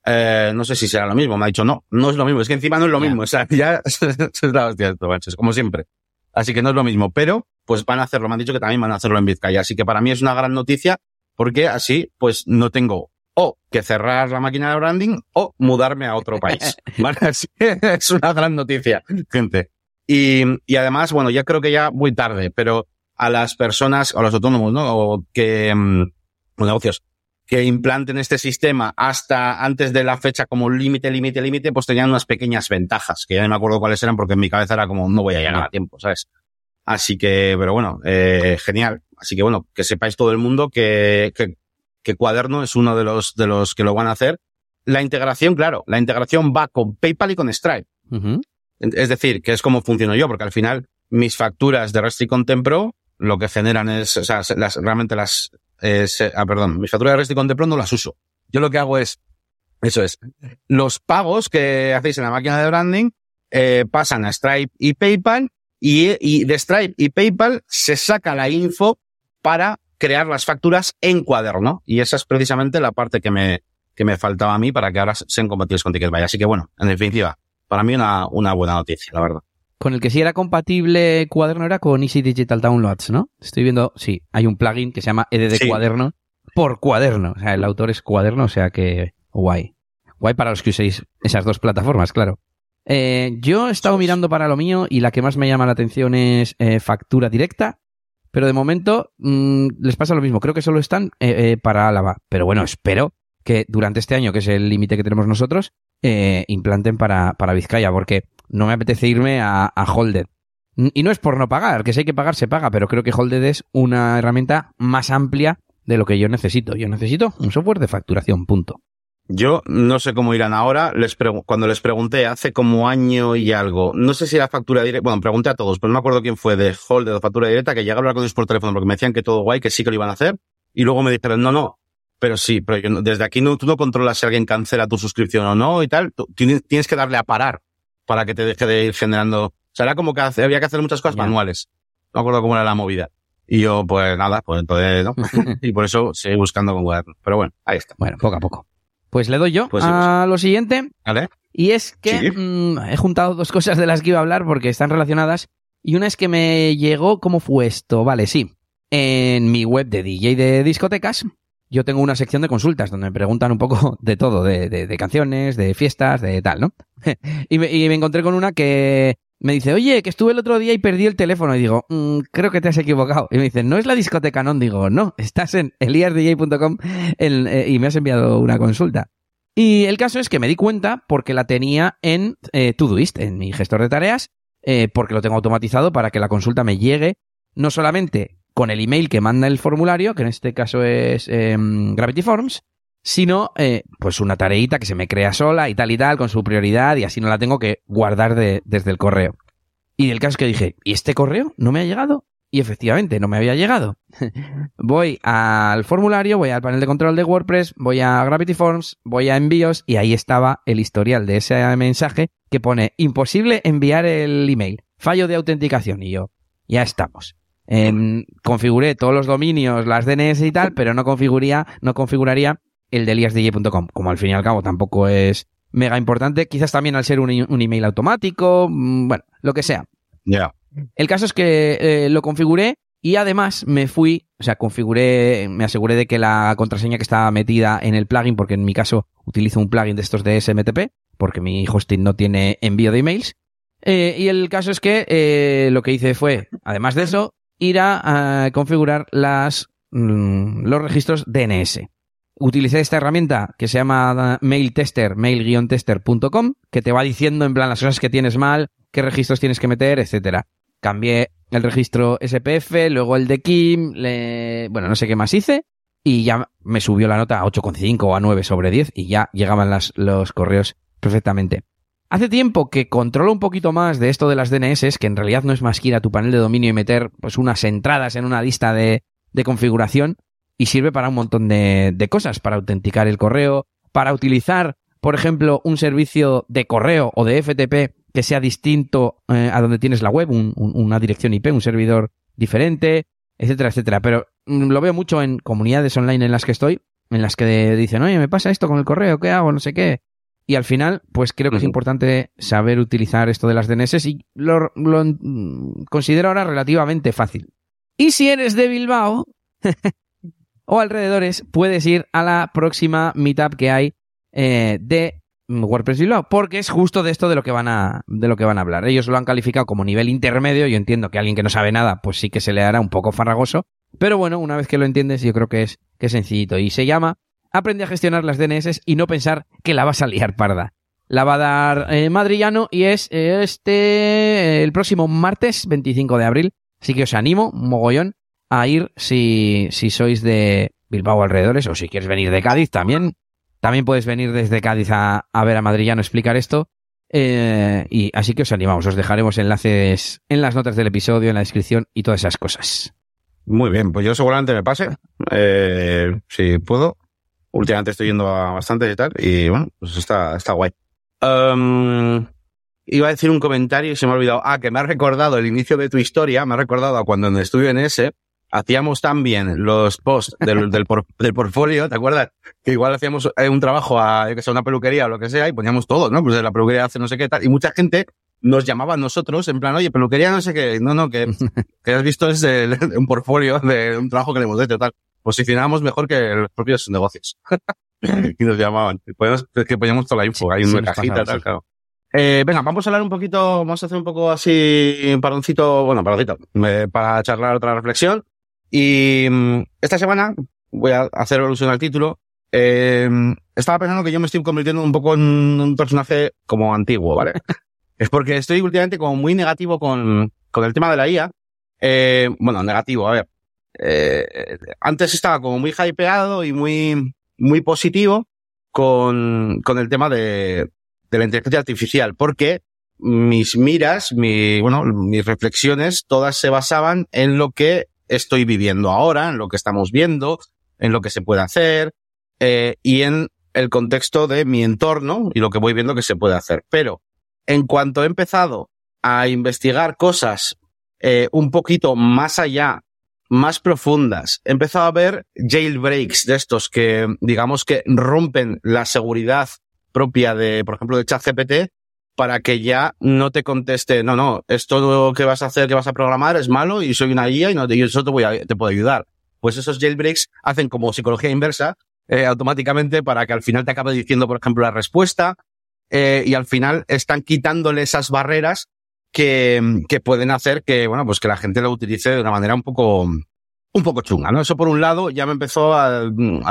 Eh, no sé si será lo mismo. Me ha dicho, no, no es lo mismo. Es que encima no es lo mismo. O sea, [LAUGHS] ya es la hostia esto, macho, es como siempre. Así que no es lo mismo. Pero, pues van a hacerlo. Me han dicho que también van a hacerlo en Vizcaya. Así que para mí es una gran noticia porque así, pues no tengo o que cerrar la máquina de branding o mudarme a otro país. [LAUGHS] ¿Vale? Así es una gran noticia, gente. Y, y además, bueno, ya creo que ya muy tarde, pero a las personas, a los autónomos, ¿no? O que, mm, o negocios, que implanten este sistema hasta antes de la fecha como límite, límite, límite, pues tenían unas pequeñas ventajas, que ya no me acuerdo cuáles eran porque en mi cabeza era como, no voy a llegar a tiempo, ¿sabes? Así que, pero bueno, eh, genial. Así que bueno, que sepáis todo el mundo que, que, que Cuaderno es uno de los, de los que lo van a hacer. La integración, claro, la integración va con PayPal y con Stripe. Ujú. Es decir, que es como funciono yo, porque al final mis facturas de Rest y lo que generan es, o sea, se- las, realmente las, eh, ah, perdón, mis facturas de Rest y Content Pro no las uso. Yo lo que hago es, eso es, los pagos que hacéis en la máquina de branding eh, pasan a Stripe y PayPal y, y de Stripe y PayPal se saca la info para crear las facturas en cuaderno y esa es precisamente la parte que me, que me faltaba a mí para que ahora sean compatibles con Ticketbuy. Así que bueno, en definitiva, para mí una, una buena noticia, la verdad. Con el que sí era compatible Cuaderno era con Easy Digital Downloads, ¿no? Estoy viendo, sí, hay un plugin que se llama EDD Sí. Cuaderno por Cuaderno. O sea, el autor es Cuaderno, o sea que guay. Guay para los que uséis esas dos plataformas, claro. Eh, yo he estado mirando para lo mío y la que más me llama la atención es eh, factura directa, pero de momento mm, les pasa lo mismo. Creo que solo están eh, para Álava. Pero bueno, espero que durante este año, que es el límite que tenemos nosotros, eh, implanten para, para Vizcaya, porque no me apetece irme a, a Holded. Y no es por no pagar, que si hay que pagar, se paga, pero creo que Holded es una herramienta más amplia de lo que yo necesito. Yo necesito un software de facturación, punto. Yo no sé cómo irán ahora. Les cuando les pregunté hace como año y algo, no sé si era factura directa, bueno, pregunté a todos, pero no me acuerdo quién fue de Hold de factura directa, que llegué a hablar con ellos por teléfono porque me decían que todo guay, que sí que lo iban a hacer. Y luego me dijeron, no, no, pero sí, pero yo desde aquí no, tú no controlas si alguien cancela tu suscripción o no y tal. Tú tienes, tienes que darle a parar para que te deje de ir generando. O sea, era como que hace- había que hacer muchas cosas manuales. No me acuerdo cómo era la movida. Y yo, pues nada, pues entonces, ¿no? [LAUGHS] y por eso seguí buscando con cuaderno. Pero bueno, ahí está. Bueno, poco a poco. Pues le doy yo Pues sí, a lo siguiente. ¿Vale? Y es que Sí. mm, he juntado dos cosas de las que iba a hablar porque están relacionadas. Y una es que me llegó, ¿cómo fue esto? Vale, sí. En mi web de DJ de discotecas, yo tengo una sección de consultas donde me preguntan un poco [LAUGHS] de todo, de, de- canciones, de fiestas, de tal, ¿no? [LAUGHS] y, me, y me encontré con una que me dice, oye, que estuve el otro día y perdí el teléfono. Y digo, "Mm, creo que te has equivocado. Y me dice, ¿no es la discoteca non? Digo, no, estás en eliasdj.com el- eh, y me has enviado una consulta. Y el caso es que me di cuenta porque la tenía en eh, Todoist, en mi gestor de tareas, eh, porque lo tengo automatizado para que la consulta me llegue no solamente con el email que manda el formulario, que en este caso es em, Gravity Forms, sino eh, pues una tareita que se me crea sola y tal y tal, con su prioridad, y así no la tengo que guardar de- desde el correo. Y el caso es que dije, ¿y este correo no me ha llegado? Y efectivamente, no me había llegado. [LAUGHS] voy al formulario, voy al panel de control de WordPress, voy a Gravity Forms, voy a envíos y ahí estaba el historial de ese mensaje que pone imposible enviar el email, fallo de autenticación y yo, ya estamos. Em, configuré todos los dominios, las DNS y tal, pero no configuraría, no configuraría el de eliasdj.com. Como al fin y al cabo tampoco es mega importante, quizás también al ser un, un email automático, mm, bueno, lo que sea. Ya. El caso es que eh, lo configuré y además me fui, o sea, configuré, me aseguré de que la contraseña que estaba metida en el plugin, porque en mi caso utilizo un plugin de estos de SMTP, porque mi hosting no tiene envío de emails. Eh, y el caso es que eh, lo que hice fue, además de eso, ir a, configurar las, mm, los registros DNS. Utilicé esta herramienta que se llama mailtester, mail-tester.com, que te va diciendo en plan las cosas que tienes mal, qué registros tienes que meter, etcétera. Cambié el registro SPF, luego el de Kim, le- bueno, no sé qué más hice, y ya me subió la nota a 8,5 o a 9 sobre 10 y ya llegaban los correos perfectamente. Hace tiempo que controlo un poquito más de esto de las DNS, que en realidad no es más que ir a tu panel de dominio y meter pues unas entradas en una lista de, de configuración y sirve para un montón de, de cosas, para autenticar el correo, para utilizar, por ejemplo, un servicio de correo o de FTP que sea distinto eh, a donde tienes la web, un- un- una dirección IP, un servidor diferente, etcétera, etcétera. Pero mm, lo veo mucho en comunidades online en las que estoy, en las que dicen, oye, me pasa esto con el correo, ¿qué hago? No sé qué. Y al final, pues creo que es importante saber utilizar esto de las DNS y lo, lo considero ahora relativamente fácil. Y si eres de Bilbao [LAUGHS] o alrededores, puedes ir a la próxima meetup que hay eh, de WordPress Bilbao, porque es justo de esto de lo que van a de lo que van a hablar. Ellos lo han calificado como nivel intermedio. Yo entiendo que alguien que no sabe nada, pues sí que se le hará un poco farragoso, pero bueno, una vez que lo entiendes, yo creo que es que es sencillito y se llama Aprende a gestionar las DNS y no pensar que la vas a liar parda. La va a dar eh, Madrillano y es eh, este el próximo martes 25 de abril. Así que os animo, mogollón, a ir si, si sois de Bilbao alrededores o si quieres venir de Cádiz también. También puedes venir desde Cádiz a, a ver a Madrillano explicar esto. Eh, y así que os animamos, os dejaremos enlaces en las notas del episodio, en la descripción y todas esas cosas. Muy bien, pues yo seguramente me pase, eh, si puedo. Últimamente estoy yendo a bastantes y tal, y bueno, pues está, está guay. Um, iba a decir un comentario y se me ha olvidado. Ah, que me ha recordado el inicio de tu historia, me ha recordado a cuando en estudio en ese hacíamos también los posts del, [LAUGHS] del, por, del portfolio, ¿te acuerdas? Que igual hacíamos eh, un trabajo a, yo que sé, una peluquería o lo que sea y poníamos todo, ¿no? Pues de la peluquería hace no sé qué tal. Y mucha gente nos llamaba a nosotros en plan, oye, peluquería no sé qué. No, no, que, [LAUGHS] que has visto es un portfolio de un trabajo que le hemos hecho, tal. Posicionábamos mejor que los propios negocios. [LAUGHS] y nos llamaban. Podemos, que poníamos toda la info, hay una cajita, pasado, tal, sí. claro. Eh, venga, vamos a hablar un poquito, vamos a hacer un poco así, un paroncito, bueno, paroncito, eh, para charlar otra reflexión. Y mm, esta semana voy a hacer evolución al título. Eh, estaba pensando que yo me estoy convirtiendo un poco en un personaje como antiguo, ¿vale? [LAUGHS] es porque estoy últimamente como muy negativo con, con el tema de la IA. Eh, bueno, negativo, a ver. Eh, antes estaba como muy hypeado y muy, muy positivo con, con el tema de, de la inteligencia artificial, porque mis miras, mi, bueno, mis reflexiones, todas se basaban en lo que estoy viviendo ahora, en lo que estamos viendo, en lo que se puede hacer eh, y en el contexto de mi entorno y lo que voy viendo que se puede hacer. Pero en cuanto he empezado a investigar cosas eh, un poquito más allá, más profundas, he empezado a ver jailbreaks de estos que, digamos que rompen la seguridad propia de, por ejemplo, de ChatGPT para que ya no te conteste, no, no, esto que vas a hacer, que vas a programar es malo y soy una guía y, no, y eso te, voy a, te puedo ayudar. Pues esos jailbreaks hacen como psicología inversa eh, automáticamente para que al final te acabe diciendo, por ejemplo, la respuesta eh, y al final están quitándole esas barreras que, que pueden hacer que, bueno, pues que la gente lo utilice de una manera un poco, un poco chunga, ¿no? Eso por un lado ya me empezó a,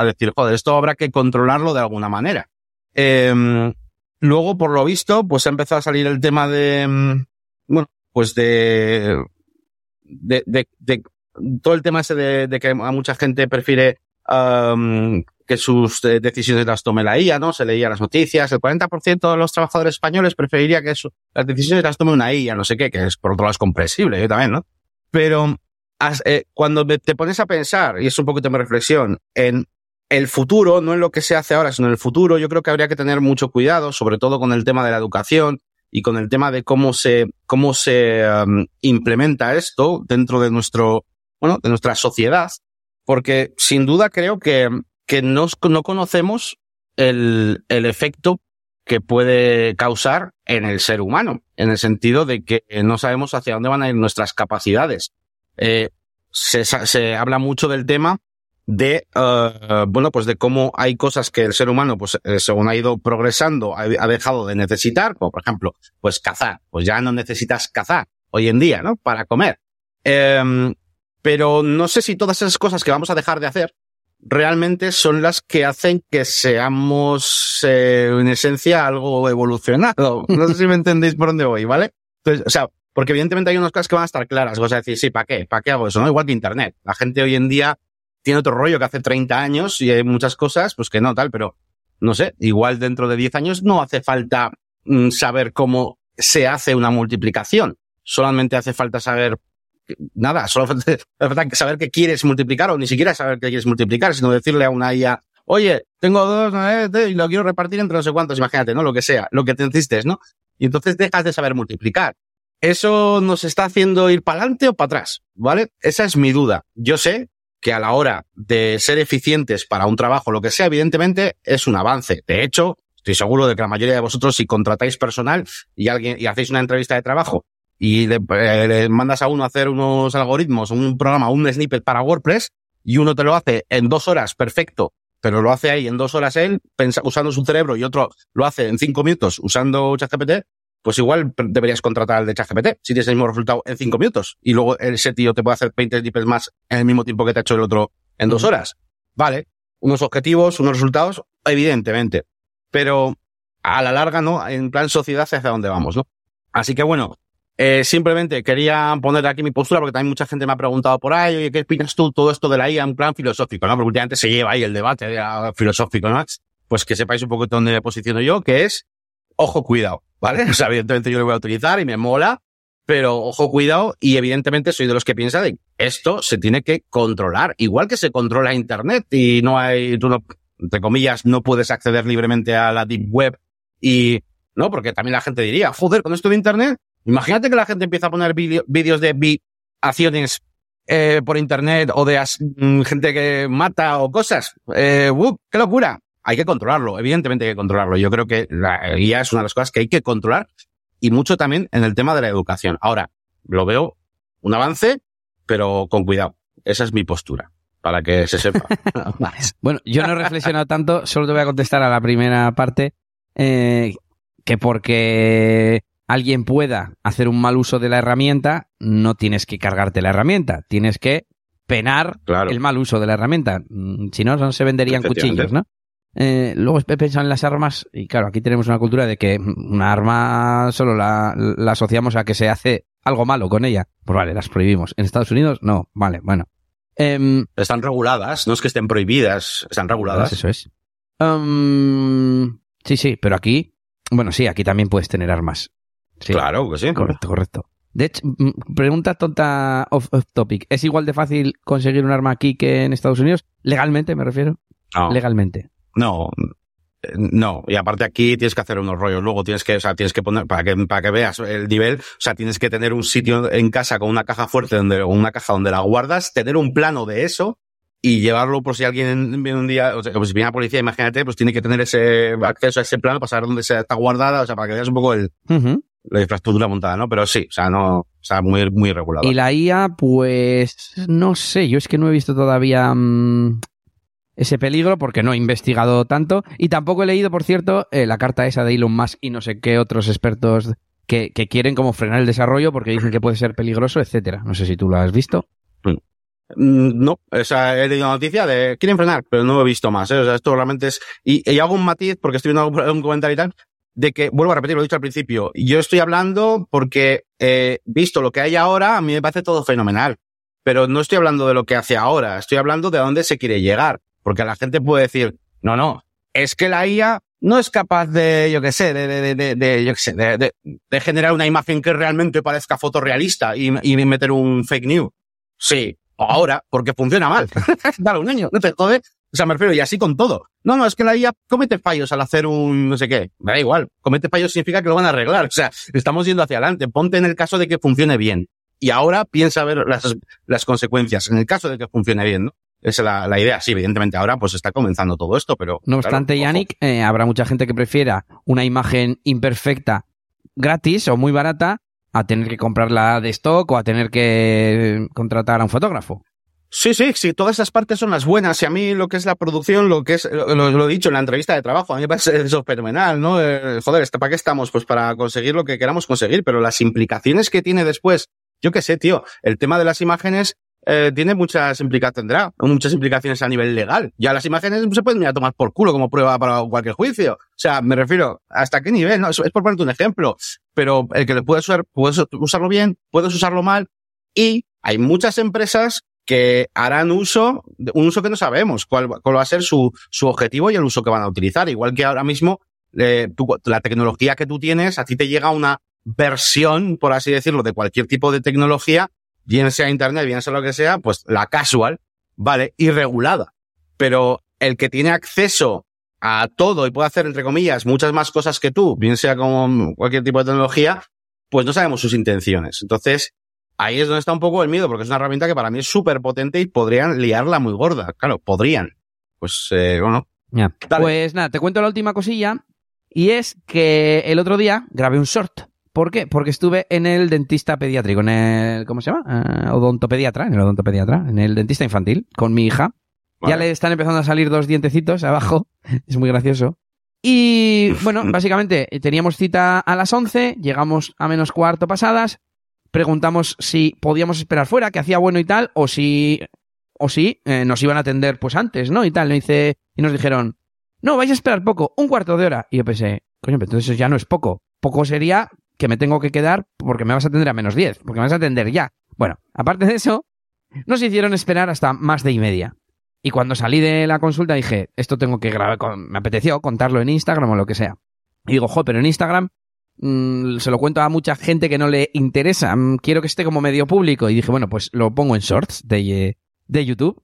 decir, joder, esto habrá que controlarlo de alguna manera. Eh, Luego, por lo visto, pues ha empezado a salir el tema de, bueno, pues de, de, de, de todo el tema ese de, de, que a mucha gente prefiere que sus decisiones las tome la IA, ¿no? Se leía las noticias, el 40% de los trabajadores españoles preferiría que las decisiones las tome una IA, no sé qué, que es por otro lado es comprensible, yo también, ¿no? Pero eh, cuando te pones a pensar, y es un poquito mi reflexión, en el futuro, no en lo que se hace ahora, sino en el futuro, yo creo que habría que tener mucho cuidado, sobre todo con el tema de la educación y con el tema de cómo se, cómo se um, implementa esto dentro de nuestro, bueno, de nuestra sociedad, porque sin duda creo que, que no, no conocemos el, el efecto que puede causar en el ser humano, en el sentido de que no sabemos hacia dónde van a ir nuestras capacidades. Eh, se, se habla mucho del tema de, uh, bueno, pues de cómo hay cosas que el ser humano, pues eh, según ha ido progresando, ha, dejado de necesitar, como por ejemplo, pues cazar, pues ya no necesitas cazar hoy en día, ¿no? Para comer. Eh, pero no sé si todas esas cosas que vamos a dejar de hacer realmente son las que hacen que seamos, eh, en esencia, algo evolucionado. No sé si me entendéis por dónde voy, ¿vale? Entonces, o sea, porque evidentemente hay unas cosas que van a estar claras. O sea, decir, sí, ¿para qué? ¿Para qué hago eso? No, igual que Internet. La gente hoy en día tiene otro rollo que hace 30 años y hay muchas cosas, pues que no, tal, pero no sé, igual dentro de 10 años no hace falta mm, saber cómo se hace una multiplicación. Solamente hace falta saber nada, solo [LAUGHS] saber que quieres multiplicar o ni siquiera saber que quieres multiplicar, sino decirle a una IA, oye, tengo dos eh, y lo quiero repartir entre no sé cuántos, imagínate, ¿no? Lo que sea, lo que te necesites, ¿no? Y entonces dejas de saber multiplicar. ¿Eso nos está haciendo ir para adelante o para atrás? ¿Vale? Esa es mi duda. Yo sé que a la hora de ser eficientes para un trabajo, lo que sea, evidentemente es un avance. De hecho, estoy seguro de que la mayoría de vosotros, si contratáis personal y alguien y hacéis una entrevista de trabajo y le, eh, le mandas a uno a hacer unos algoritmos, un programa, un snippet para WordPress y uno te lo hace en dos horas, perfecto, pero lo hace ahí en dos horas él, usando su cerebro, y otro lo hace en cinco minutos usando ChatGPT, pues igual deberías contratar al de ChatGPT si tienes el mismo resultado en cinco minutos. Y luego ese tío te puede hacer 20 snippets más en el mismo tiempo que te ha hecho el otro en dos horas. Vale, unos objetivos, unos resultados, evidentemente. Pero a la larga, ¿no? En plan sociedad hacia dónde vamos, ¿no? Así que bueno, eh, simplemente quería poner aquí mi postura porque también mucha gente me ha preguntado por ahí, oye, ¿qué opinas tú todo esto de la IA en plan filosófico? ¿no? Porque últimamente se lleva ahí el debate de, filosófico, ¿no? Pues que sepáis un poco dónde me posiciono yo, que es, ojo, cuidado, ¿vale? [LAUGHS] O sea, evidentemente yo lo voy a utilizar y me mola, pero ojo, cuidado, y evidentemente soy de los que piensa de esto se tiene que controlar, igual que se controla Internet y no hay, tú no, entre comillas, no puedes acceder libremente a la Deep Web y, ¿no? Porque también la gente diría, joder, con esto de Internet, Imagínate que la gente empieza a poner vídeos de acciones eh, por internet o de mm, gente que mata o cosas. Eh, uh, ¡Qué locura! Hay que controlarlo, evidentemente hay que controlarlo. Yo creo que la guía es una de las cosas que hay que controlar y mucho también en el tema de la educación. Ahora, lo veo un avance, pero con cuidado. Esa es mi postura, para que se sepa. [LAUGHS] bueno, yo no he reflexionado tanto, solo te voy a contestar a la primera parte, eh, que porque alguien pueda hacer un mal uso de la herramienta, no tienes que cargarte la herramienta, tienes que penar el mal uso de la herramienta. Mm, si no, no se venderían cuchillos, ¿no? Eh, luego he pensado en las armas y claro, aquí tenemos una cultura de que una arma solo la, asociamos a que se hace algo malo con ella. Pues vale, las prohibimos. En Estados Unidos no, vale, bueno. Em, están reguladas, no es que estén prohibidas, están reguladas. Eso es. Um, sí, sí, pero aquí, bueno, sí, aquí también puedes tener armas. Claro que sí. Correcto, correcto. De hecho, pregunta tonta off, topic. ¿Es igual de fácil conseguir un arma aquí que en Estados Unidos? Legalmente, me refiero. No. Legalmente. No. No, y aparte aquí tienes que hacer unos rollos. Luego tienes que, o sea, tienes que poner, para que, para que veas el nivel, o sea, tienes que tener un sitio en casa con una caja fuerte donde, o una caja donde la guardas, tener un plano de eso y llevarlo por si alguien viene un día, o sea, pues si viene la policía, imagínate, pues tiene que tener ese acceso a ese plano para saber dónde está guardada, o sea, para que veas un poco el, la infraestructura montada, ¿no? Pero sí, o sea, no, o sea, muy, muy regulado. Y la IA, pues, no sé, yo es que no he visto todavía mmm, ese peligro porque no he investigado tanto y tampoco he leído, por cierto, eh, la carta esa de Elon Musk y no sé qué otros expertos que, que quieren como frenar el desarrollo porque dicen que puede ser peligroso, etcétera. No sé si tú lo has visto. Mm, no, esa he leído noticia de quieren frenar, pero no he visto más. ¿eh? O sea, esto realmente es. Y, y, hago un matiz porque estoy viendo un comentario y tal de que, vuelvo a repetir lo he dicho al principio, yo estoy hablando porque, eh, visto lo que hay ahora, a mí me parece todo fenomenal. Pero no estoy hablando de lo que hace ahora, estoy hablando de a dónde se quiere llegar. Porque la gente puede decir, no, no, es que la IA no es capaz de, yo qué sé, de, de, de, de yo sé, de, generar una imagen que realmente parezca fotorrealista y, y meter un fake news. Sí, ahora, porque funciona mal. [LAUGHS] Dale un año, no te jodes. O sea, me refiero, y así con todo. No, no, es que la IA comete fallos al hacer un no sé qué. Me da igual. Comete fallos significa que lo van a arreglar. [LAUGHS] O sea, estamos yendo hacia adelante. Ponte en el caso de que funcione bien. Y ahora piensa ver las, las consecuencias. En el caso de que funcione bien, ¿no? Esa es la, la, idea. Sí, evidentemente ahora pues está comenzando todo esto, pero... No obstante, claro, Yannick, eh, habrá mucha gente que prefiera una imagen imperfecta gratis o muy barata a tener que comprarla de stock o a tener que contratar a un fotógrafo. Sí, sí, sí, todas esas partes son las buenas. Y a mí lo que es la producción, lo que es, lo, he dicho en la entrevista de trabajo, a mí me parece [LAUGHS] eso fenomenal, ¿no? Eh, joder, ¿para qué estamos? Pues para conseguir lo que queramos conseguir, pero las implicaciones que tiene después, yo qué sé, tío, el tema de las imágenes eh, tiene muchas implicaciones, tendrá muchas implicaciones a nivel legal. Ya las imágenes se pueden tomar por culo como prueba para cualquier juicio. O sea, me refiero, ¿hasta qué nivel? No, es, es por ponerte un ejemplo. Pero el que le puedes usar, puedes usarlo bien, puedes usarlo mal, y hay muchas empresas que harán uso, un uso que no sabemos cuál, va a ser su, su objetivo y el uso que van a utilizar. Igual que ahora mismo, eh, la tecnología que tú tienes, a ti te llega una versión, por así decirlo, de cualquier tipo de tecnología, bien sea internet, bien sea lo que sea, pues la casual, ¿vale? Y regulada. Pero el que tiene acceso a todo y puede hacer, entre comillas, muchas más cosas que tú, bien sea con cualquier tipo de tecnología, pues no sabemos sus intenciones. Entonces, ahí es donde está un poco el miedo, porque es una herramienta que para mí es súper potente y podrían liarla muy gorda. Claro, podrían. Pues, eh, bueno. Pues nada, te cuento la última cosilla. Y es que el otro día grabé un short. ¿Por qué? Porque estuve en el dentista pediátrico, en el, ¿cómo se llama? Eh, odontopediatra, en el odontopediatra, en el dentista infantil, con mi hija. Ya le están empezando a salir dos dientecitos abajo. [LAUGHS] Es muy gracioso. Y bueno, [LAUGHS] básicamente teníamos cita a las 11, llegamos a menos cuarto pasadas, preguntamos si podíamos esperar fuera, que hacía bueno y tal, o si, o si eh, nos iban a atender pues antes, ¿no? Y tal. Y, dice, y nos dijeron, no, vais a esperar poco, un cuarto de hora. Y yo pensé, coño, pero entonces ya no es poco. Poco sería que me tengo que quedar porque me vas a atender a menos 10, porque me vas a atender ya. Bueno, aparte de eso, nos hicieron esperar hasta más de y media. Y cuando salí de la consulta dije, esto tengo que grabar, me apeteció contarlo en Instagram o lo que sea. Y digo, jo, pero en Instagram Mm, se lo cuento a mucha gente que no le interesa, mm, quiero que esté como medio público y dije, bueno, pues lo pongo en shorts de, de YouTube.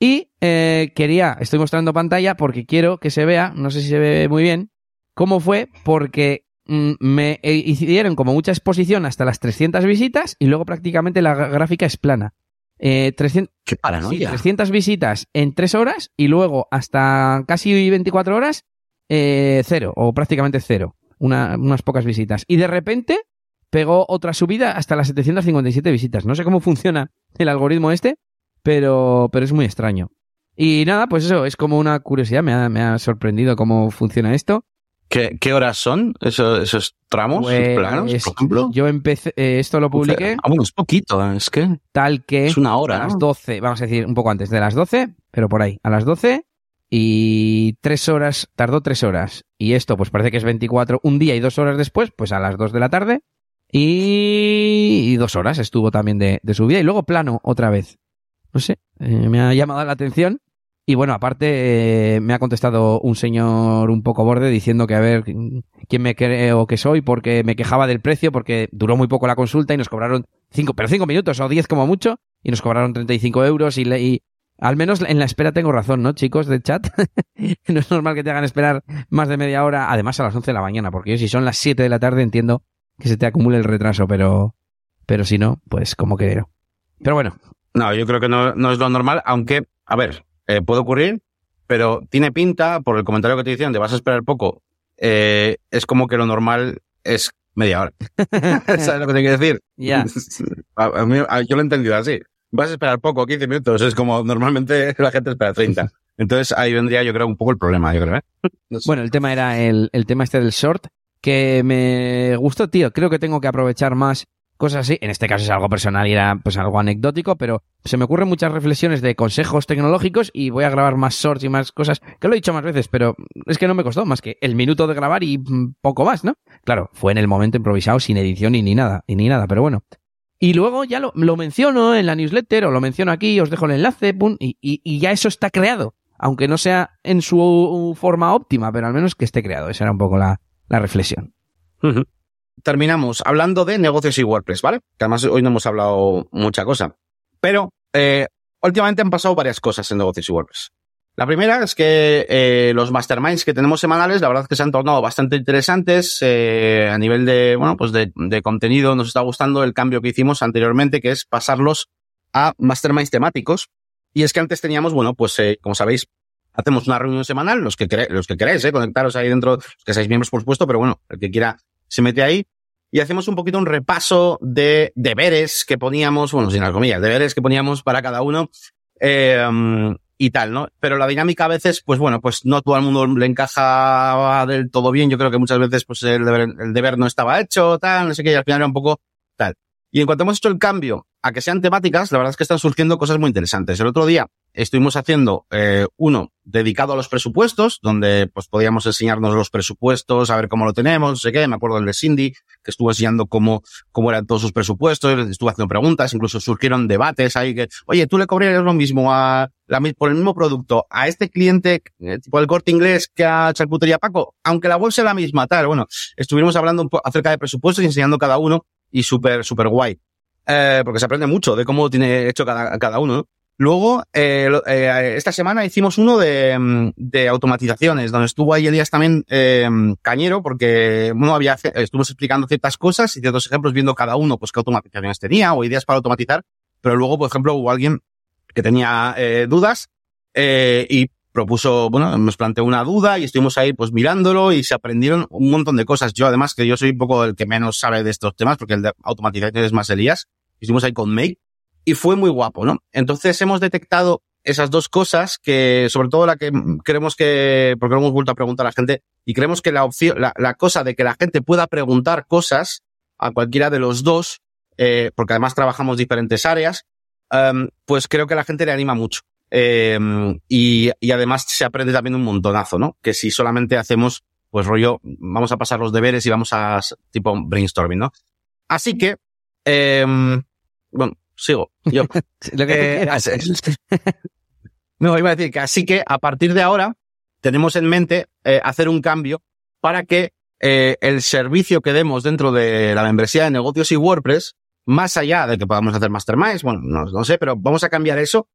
Y eh, quería, estoy mostrando pantalla porque quiero que se vea, no sé si se ve muy bien, cómo fue, porque mm, me hicieron como mucha exposición hasta las 300 visitas y luego prácticamente la gráfica es plana. Eh, 300, Qué paranoia. 300 visitas en 3 horas y luego hasta casi 24 horas eh, cero o prácticamente cero unas pocas visitas. Y de repente pegó otra subida hasta las 757 visitas. No sé cómo funciona el algoritmo este, pero, pero es muy extraño. Y nada, pues eso, es como una curiosidad, me ha, me ha sorprendido cómo funciona esto. ¿Qué, qué horas son esos, esos tramos, pues, planos, por ejemplo? Yo empecé, eh, esto lo publiqué. Ah, bueno, es poquito, es que. Tal que. Es una hora. A las 12, vamos a decir un poco antes de las 12, pero por ahí, a las 12 y tres horas, tardó tres horas. Y esto pues parece que es 24, un día y dos horas después, pues a las dos de la tarde. Y, dos horas estuvo también de, de subida y luego plano otra vez. No sé, eh, me ha llamado la atención. Y bueno, aparte eh, me ha contestado un señor un poco borde diciendo que a ver quién me creo que soy porque me quejaba del precio porque duró muy poco la consulta y nos cobraron cinco, pero cinco minutos o diez como mucho y nos cobraron 35 euros y, y, al menos en la espera tengo razón, ¿no, chicos de chat? [LAUGHS] no es normal que te hagan esperar más de media hora, además a las 11 de la mañana, porque yo si son las 7 de la tarde entiendo que se te acumule el retraso, pero, pero si no, pues como que Pero bueno. No, yo creo que no, no es lo normal, aunque, a ver, eh, puede ocurrir, pero tiene pinta, por el comentario que te dicen, de vas a esperar poco, eh, es como que lo normal es media hora. [LAUGHS] ¿Sabes lo que te quiero decir? [LAUGHS] Ya. yo lo he entendido así vas a esperar poco, 15 minutos. Es como normalmente [LAUGHS] la gente espera 30. Entonces ahí vendría yo creo un poco el problema, yo creo. ¿eh? Bueno, el tema era el, el tema este del short, que me gustó, tío. Creo que tengo que aprovechar más cosas así. En este caso es algo personal y era pues algo anecdótico, pero se me ocurren muchas reflexiones de consejos tecnológicos y voy a grabar más shorts y más cosas, que lo he dicho más veces, pero es que no me costó más que el minuto de grabar y mm, poco más, ¿no? Claro, fue en el momento improvisado, sin edición y ni nada, y ni nada, pero bueno. Y luego ya lo, lo, menciono en la newsletter o lo menciono aquí, os dejo el enlace, pum, y, y, ya eso está creado. Aunque no sea en su forma óptima, pero al menos que esté creado. Esa era un poco la, la reflexión. Terminamos hablando de negocios y WordPress, ¿vale? Que además hoy no hemos hablado mucha cosa. Pero eh, últimamente han pasado varias cosas en negocios y WordPress. La primera es que eh, los masterminds que tenemos semanales, la verdad es que se han tornado bastante interesantes eh, a nivel de, bueno, pues de, de, contenido. Nos está gustando el cambio que hicimos anteriormente, que es pasarlos a masterminds temáticos. Y es que antes teníamos, bueno, pues eh, como sabéis, hacemos una reunión semanal, los que, los que queréis, eh, conectaros ahí dentro, los que seáis miembros, por supuesto, pero bueno, el que quiera se mete ahí. Y hacemos un poquito un repaso de deberes que poníamos, bueno, sin las comillas, deberes que poníamos para cada uno. Eh, y tal, ¿no? Pero la dinámica a veces, pues bueno, pues no todo el mundo le encaja del todo bien. Yo creo que muchas veces, pues el deber, el deber no estaba hecho, tal, no sé qué, y al final era un poco tal. Y en cuanto hemos hecho el cambio a que sean temáticas, la verdad es que están surgiendo cosas muy interesantes. El otro día estuvimos haciendo eh, uno dedicado a los presupuestos, donde pues podíamos enseñarnos los presupuestos, a ver cómo lo tenemos, no sé qué. Me acuerdo del de Cindy, que estuvo enseñando cómo, cómo eran todos sus presupuestos, estuvo haciendo preguntas, incluso surgieron debates ahí que, oye, tú le cobrarías lo mismo a la, por el mismo producto a este cliente, eh, tipo el corte inglés que a Charcutería Paco, aunque la web sea la misma, tal. Bueno, estuvimos hablando un acerca de presupuestos y enseñando cada uno y súper, súper guay. Eh, porque se aprende mucho de cómo tiene hecho cada, cada uno, ¿no? Luego, eh, eh, esta semana hicimos uno de, mm, de, automatizaciones, donde estuvo ahí Elías también eh, cañero, porque bueno, había, estuvimos explicando ciertas cosas y ciertos ejemplos, viendo cada uno pues qué automatizaciones tenía o ideas para automatizar. Pero luego, por ejemplo, hubo alguien que tenía eh, dudas y propuso, bueno, nos planteó una duda y estuvimos ahí pues mirándolo y se aprendieron un montón de cosas. Yo además que yo soy un poco el que menos sabe de estos temas porque el de automatización es más Elías. Estuvimos ahí con Make y fue muy guapo, ¿no? Entonces hemos detectado esas dos cosas que, sobre todo la que creemos que, porque lo hemos vuelto a preguntar a la gente, y creemos que la opción, la, cosa de que la gente pueda preguntar cosas a cualquiera de los dos, eh, porque además trabajamos diferentes áreas, um, pues creo que a la gente le anima mucho. Eh, y, y además se aprende también un montonazo, ¿no? Que si solamente hacemos, pues rollo, vamos a pasar los deberes y vamos a tipo brainstorming, ¿no? Así que, eh, bueno, sigo. Yo. [LAUGHS] Lo que eh, [LAUGHS] no, iba a decir que así que a partir de ahora tenemos en mente eh, hacer un cambio para que eh, el servicio que demos dentro de la membresía de negocios y WordPress, más allá de que podamos hacer masterminds, bueno, no, no sé, pero vamos a cambiar eso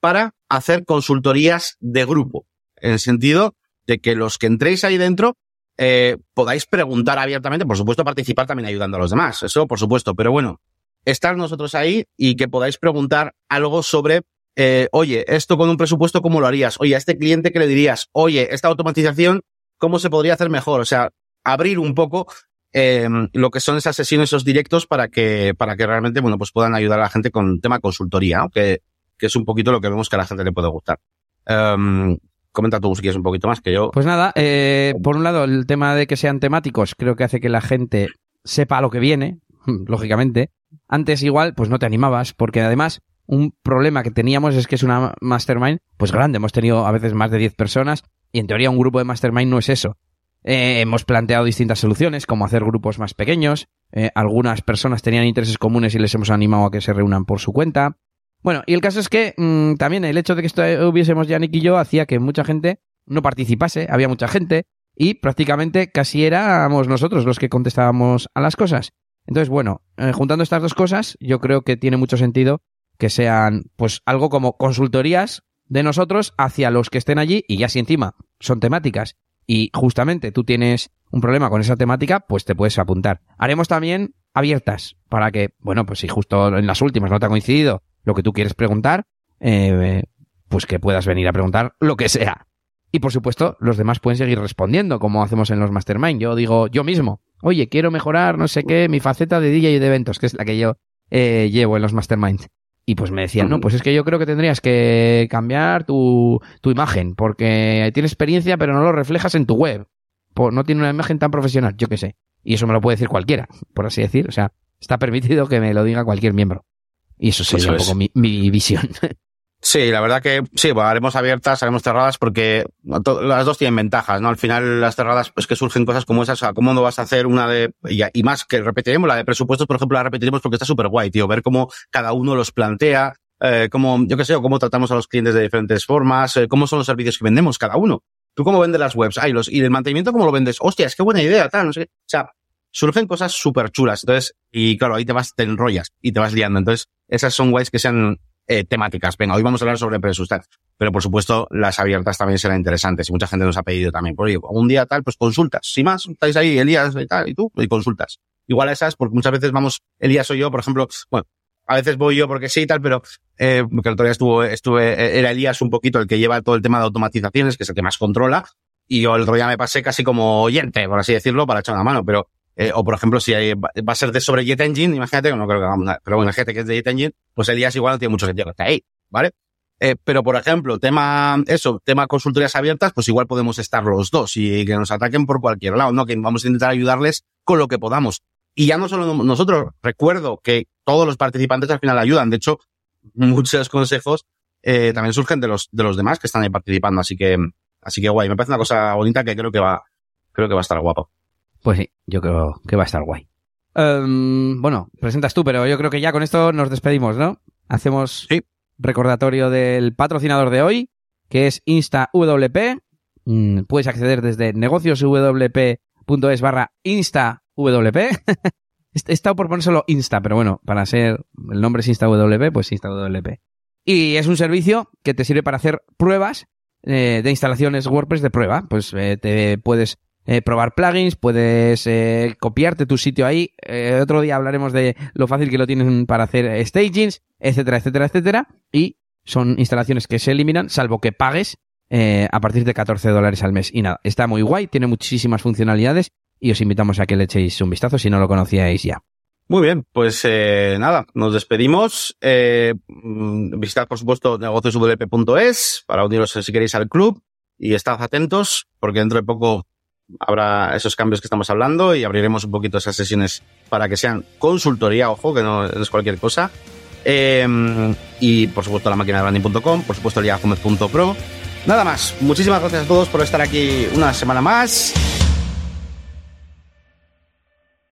para hacer consultorías de grupo, en el sentido de que los que entréis ahí dentro eh, podáis preguntar abiertamente, por supuesto participar también ayudando a los demás, eso por supuesto, pero bueno, estar nosotros ahí y que podáis preguntar algo sobre, eh, oye, esto con un presupuesto, ¿cómo lo harías? Oye, a este cliente, ¿qué le dirías? Oye, esta automatización, ¿cómo se podría hacer mejor? O sea, abrir un poco eh, lo que son esas sesiones, esos directos para que, para que realmente, bueno, pues puedan ayudar a la gente con tema consultoría, ¿no? que, que es un poquito lo que vemos que a la gente le puede gustar. Um, comenta tú si quieres un poquito más que yo. Pues nada, eh, por un lado, el tema de que sean temáticos creo que hace que la gente sepa lo que viene, [LAUGHS] lógicamente. Antes igual, pues no te animabas, porque además un problema que teníamos es que es una mastermind, pues grande, hemos tenido a veces más de 10 personas, y en teoría un grupo de mastermind no es eso. Eh, hemos planteado distintas soluciones, como hacer grupos más pequeños, eh, algunas personas tenían intereses comunes y les hemos animado a que se reúnan por su cuenta. Bueno, y el caso es que mmm, también el hecho de que estuviésemos ya Nick y yo hacía que mucha gente no participase, había mucha gente, y prácticamente casi éramos nosotros los que contestábamos a las cosas. Entonces, bueno, eh, juntando estas dos cosas, yo creo que tiene mucho sentido que sean, pues, algo como consultorías de nosotros hacia los que estén allí y ya si encima son temáticas y justamente tú tienes un problema con esa temática, pues te puedes apuntar. Haremos también abiertas para que, bueno, pues si justo en las últimas no te ha coincidido lo que tú quieres preguntar, eh, pues que puedas venir a preguntar lo que sea. Y por supuesto, los demás pueden seguir respondiendo, como hacemos en los mastermind. Yo digo, yo mismo, oye, quiero mejorar, no sé qué, mi faceta de DJ y de eventos, que es la que yo eh, llevo en los masterminds. Y pues me decían, no, pues es que yo creo que tendrías que cambiar tu, tu imagen, porque tienes experiencia, pero no lo reflejas en tu web. no tiene una imagen tan profesional, yo qué sé. Y eso me lo puede decir cualquiera, por así decir. O sea, está permitido que me lo diga cualquier miembro. Y eso sería eso un poco mi, mi visión. [LAUGHS] Sí, la verdad que sí, bueno, haremos abiertas, haremos cerradas porque las dos tienen ventajas, ¿no? Al final las cerradas pues que surgen cosas como esas, o sea, ¿cómo no vas a hacer una de, y, y más que repetiremos la de presupuestos, por ejemplo, la repetiremos porque está súper guay, tío, ver cómo cada uno los plantea, eh, cómo, yo qué sé, o cómo tratamos a los clientes de diferentes formas, eh, cómo son los servicios que vendemos cada uno. Tú cómo vendes las webs, ay, los, y el mantenimiento cómo lo vendes, hostia, es que buena idea, tal, no sé qué. O sea, surgen cosas súper chulas, entonces, y claro, ahí te vas, te enrollas y te vas liando. Entonces, esas son guays que sean eh, temáticas. Venga, hoy vamos a hablar sobre presupuestos. Pero por supuesto, las abiertas también serán interesantes y mucha gente nos ha pedido también. Por un día tal, pues consultas. Si más, estáis ahí, Elías y tal, y tú, y consultas. Igual esas, porque muchas veces vamos, Elías o yo, por ejemplo, bueno, a veces voy yo porque sí y tal, pero eh, porque el otro día estuvo, estuve, eh, era Elías un poquito el que lleva todo el tema de automatizaciones, que es el que más controla, y yo el otro día me pasé casi como oyente, por así decirlo, para echar una mano, pero eh, o por ejemplo, si hay, va a ser de sobre Jet Engine, imagínate, no creo que vamos a, pero bueno, imagínate que es de Jet Engine, pues Elías igual no tiene mucho sentido que esté ahí, ¿vale? Eh, pero por ejemplo, tema, eso, tema consultorías abiertas, pues igual podemos estar los dos y que nos ataquen por cualquier lado, ¿no? Que vamos a intentar ayudarles con lo que podamos. Y ya no solo nosotros, recuerdo que todos los participantes al final ayudan. De hecho, muchos consejos eh, también surgen de los, de los demás que están ahí participando. Así que, así que guay. Me parece una cosa bonita que creo que va, creo que va a estar guapo. Pues sí, yo creo que va a estar guay. Um, bueno, presentas tú, pero yo creo que ya con esto nos despedimos, ¿no? Hacemos sí. recordatorio del patrocinador de hoy, que es InstaWP. Mm, puedes acceder desde negocioswp.es barra InstaWP. [LAUGHS] He estado por poner solo Insta, pero bueno, para ser el nombre es InstaWP, pues InstaWP. Y es un servicio que te sirve para hacer pruebas eh, de instalaciones WordPress de prueba. Pues eh, te puedes eh, probar plugins, puedes eh, copiarte tu sitio ahí. Eh, otro día hablaremos de lo fácil que lo tienen para hacer stagings, etcétera, etcétera, etcétera. Y son instalaciones que se eliminan, salvo que pagues eh, a partir de 14 dólares al mes. Y nada, está muy guay, tiene muchísimas funcionalidades y os invitamos a que le echéis un vistazo si no lo conocíais ya. Muy bien, pues eh, nada, nos despedimos. Eh, mm, visitad, por supuesto, negocioswp.es para uniros si queréis al club y estad atentos porque dentro de poco habrá esos cambios que estamos hablando y abriremos un poquito esas sesiones para que sean consultoría, ojo, que no es cualquier cosa. Eh, y por supuesto la máquina de branding.com, por supuesto el Nada más, muchísimas gracias a todos por estar aquí una semana más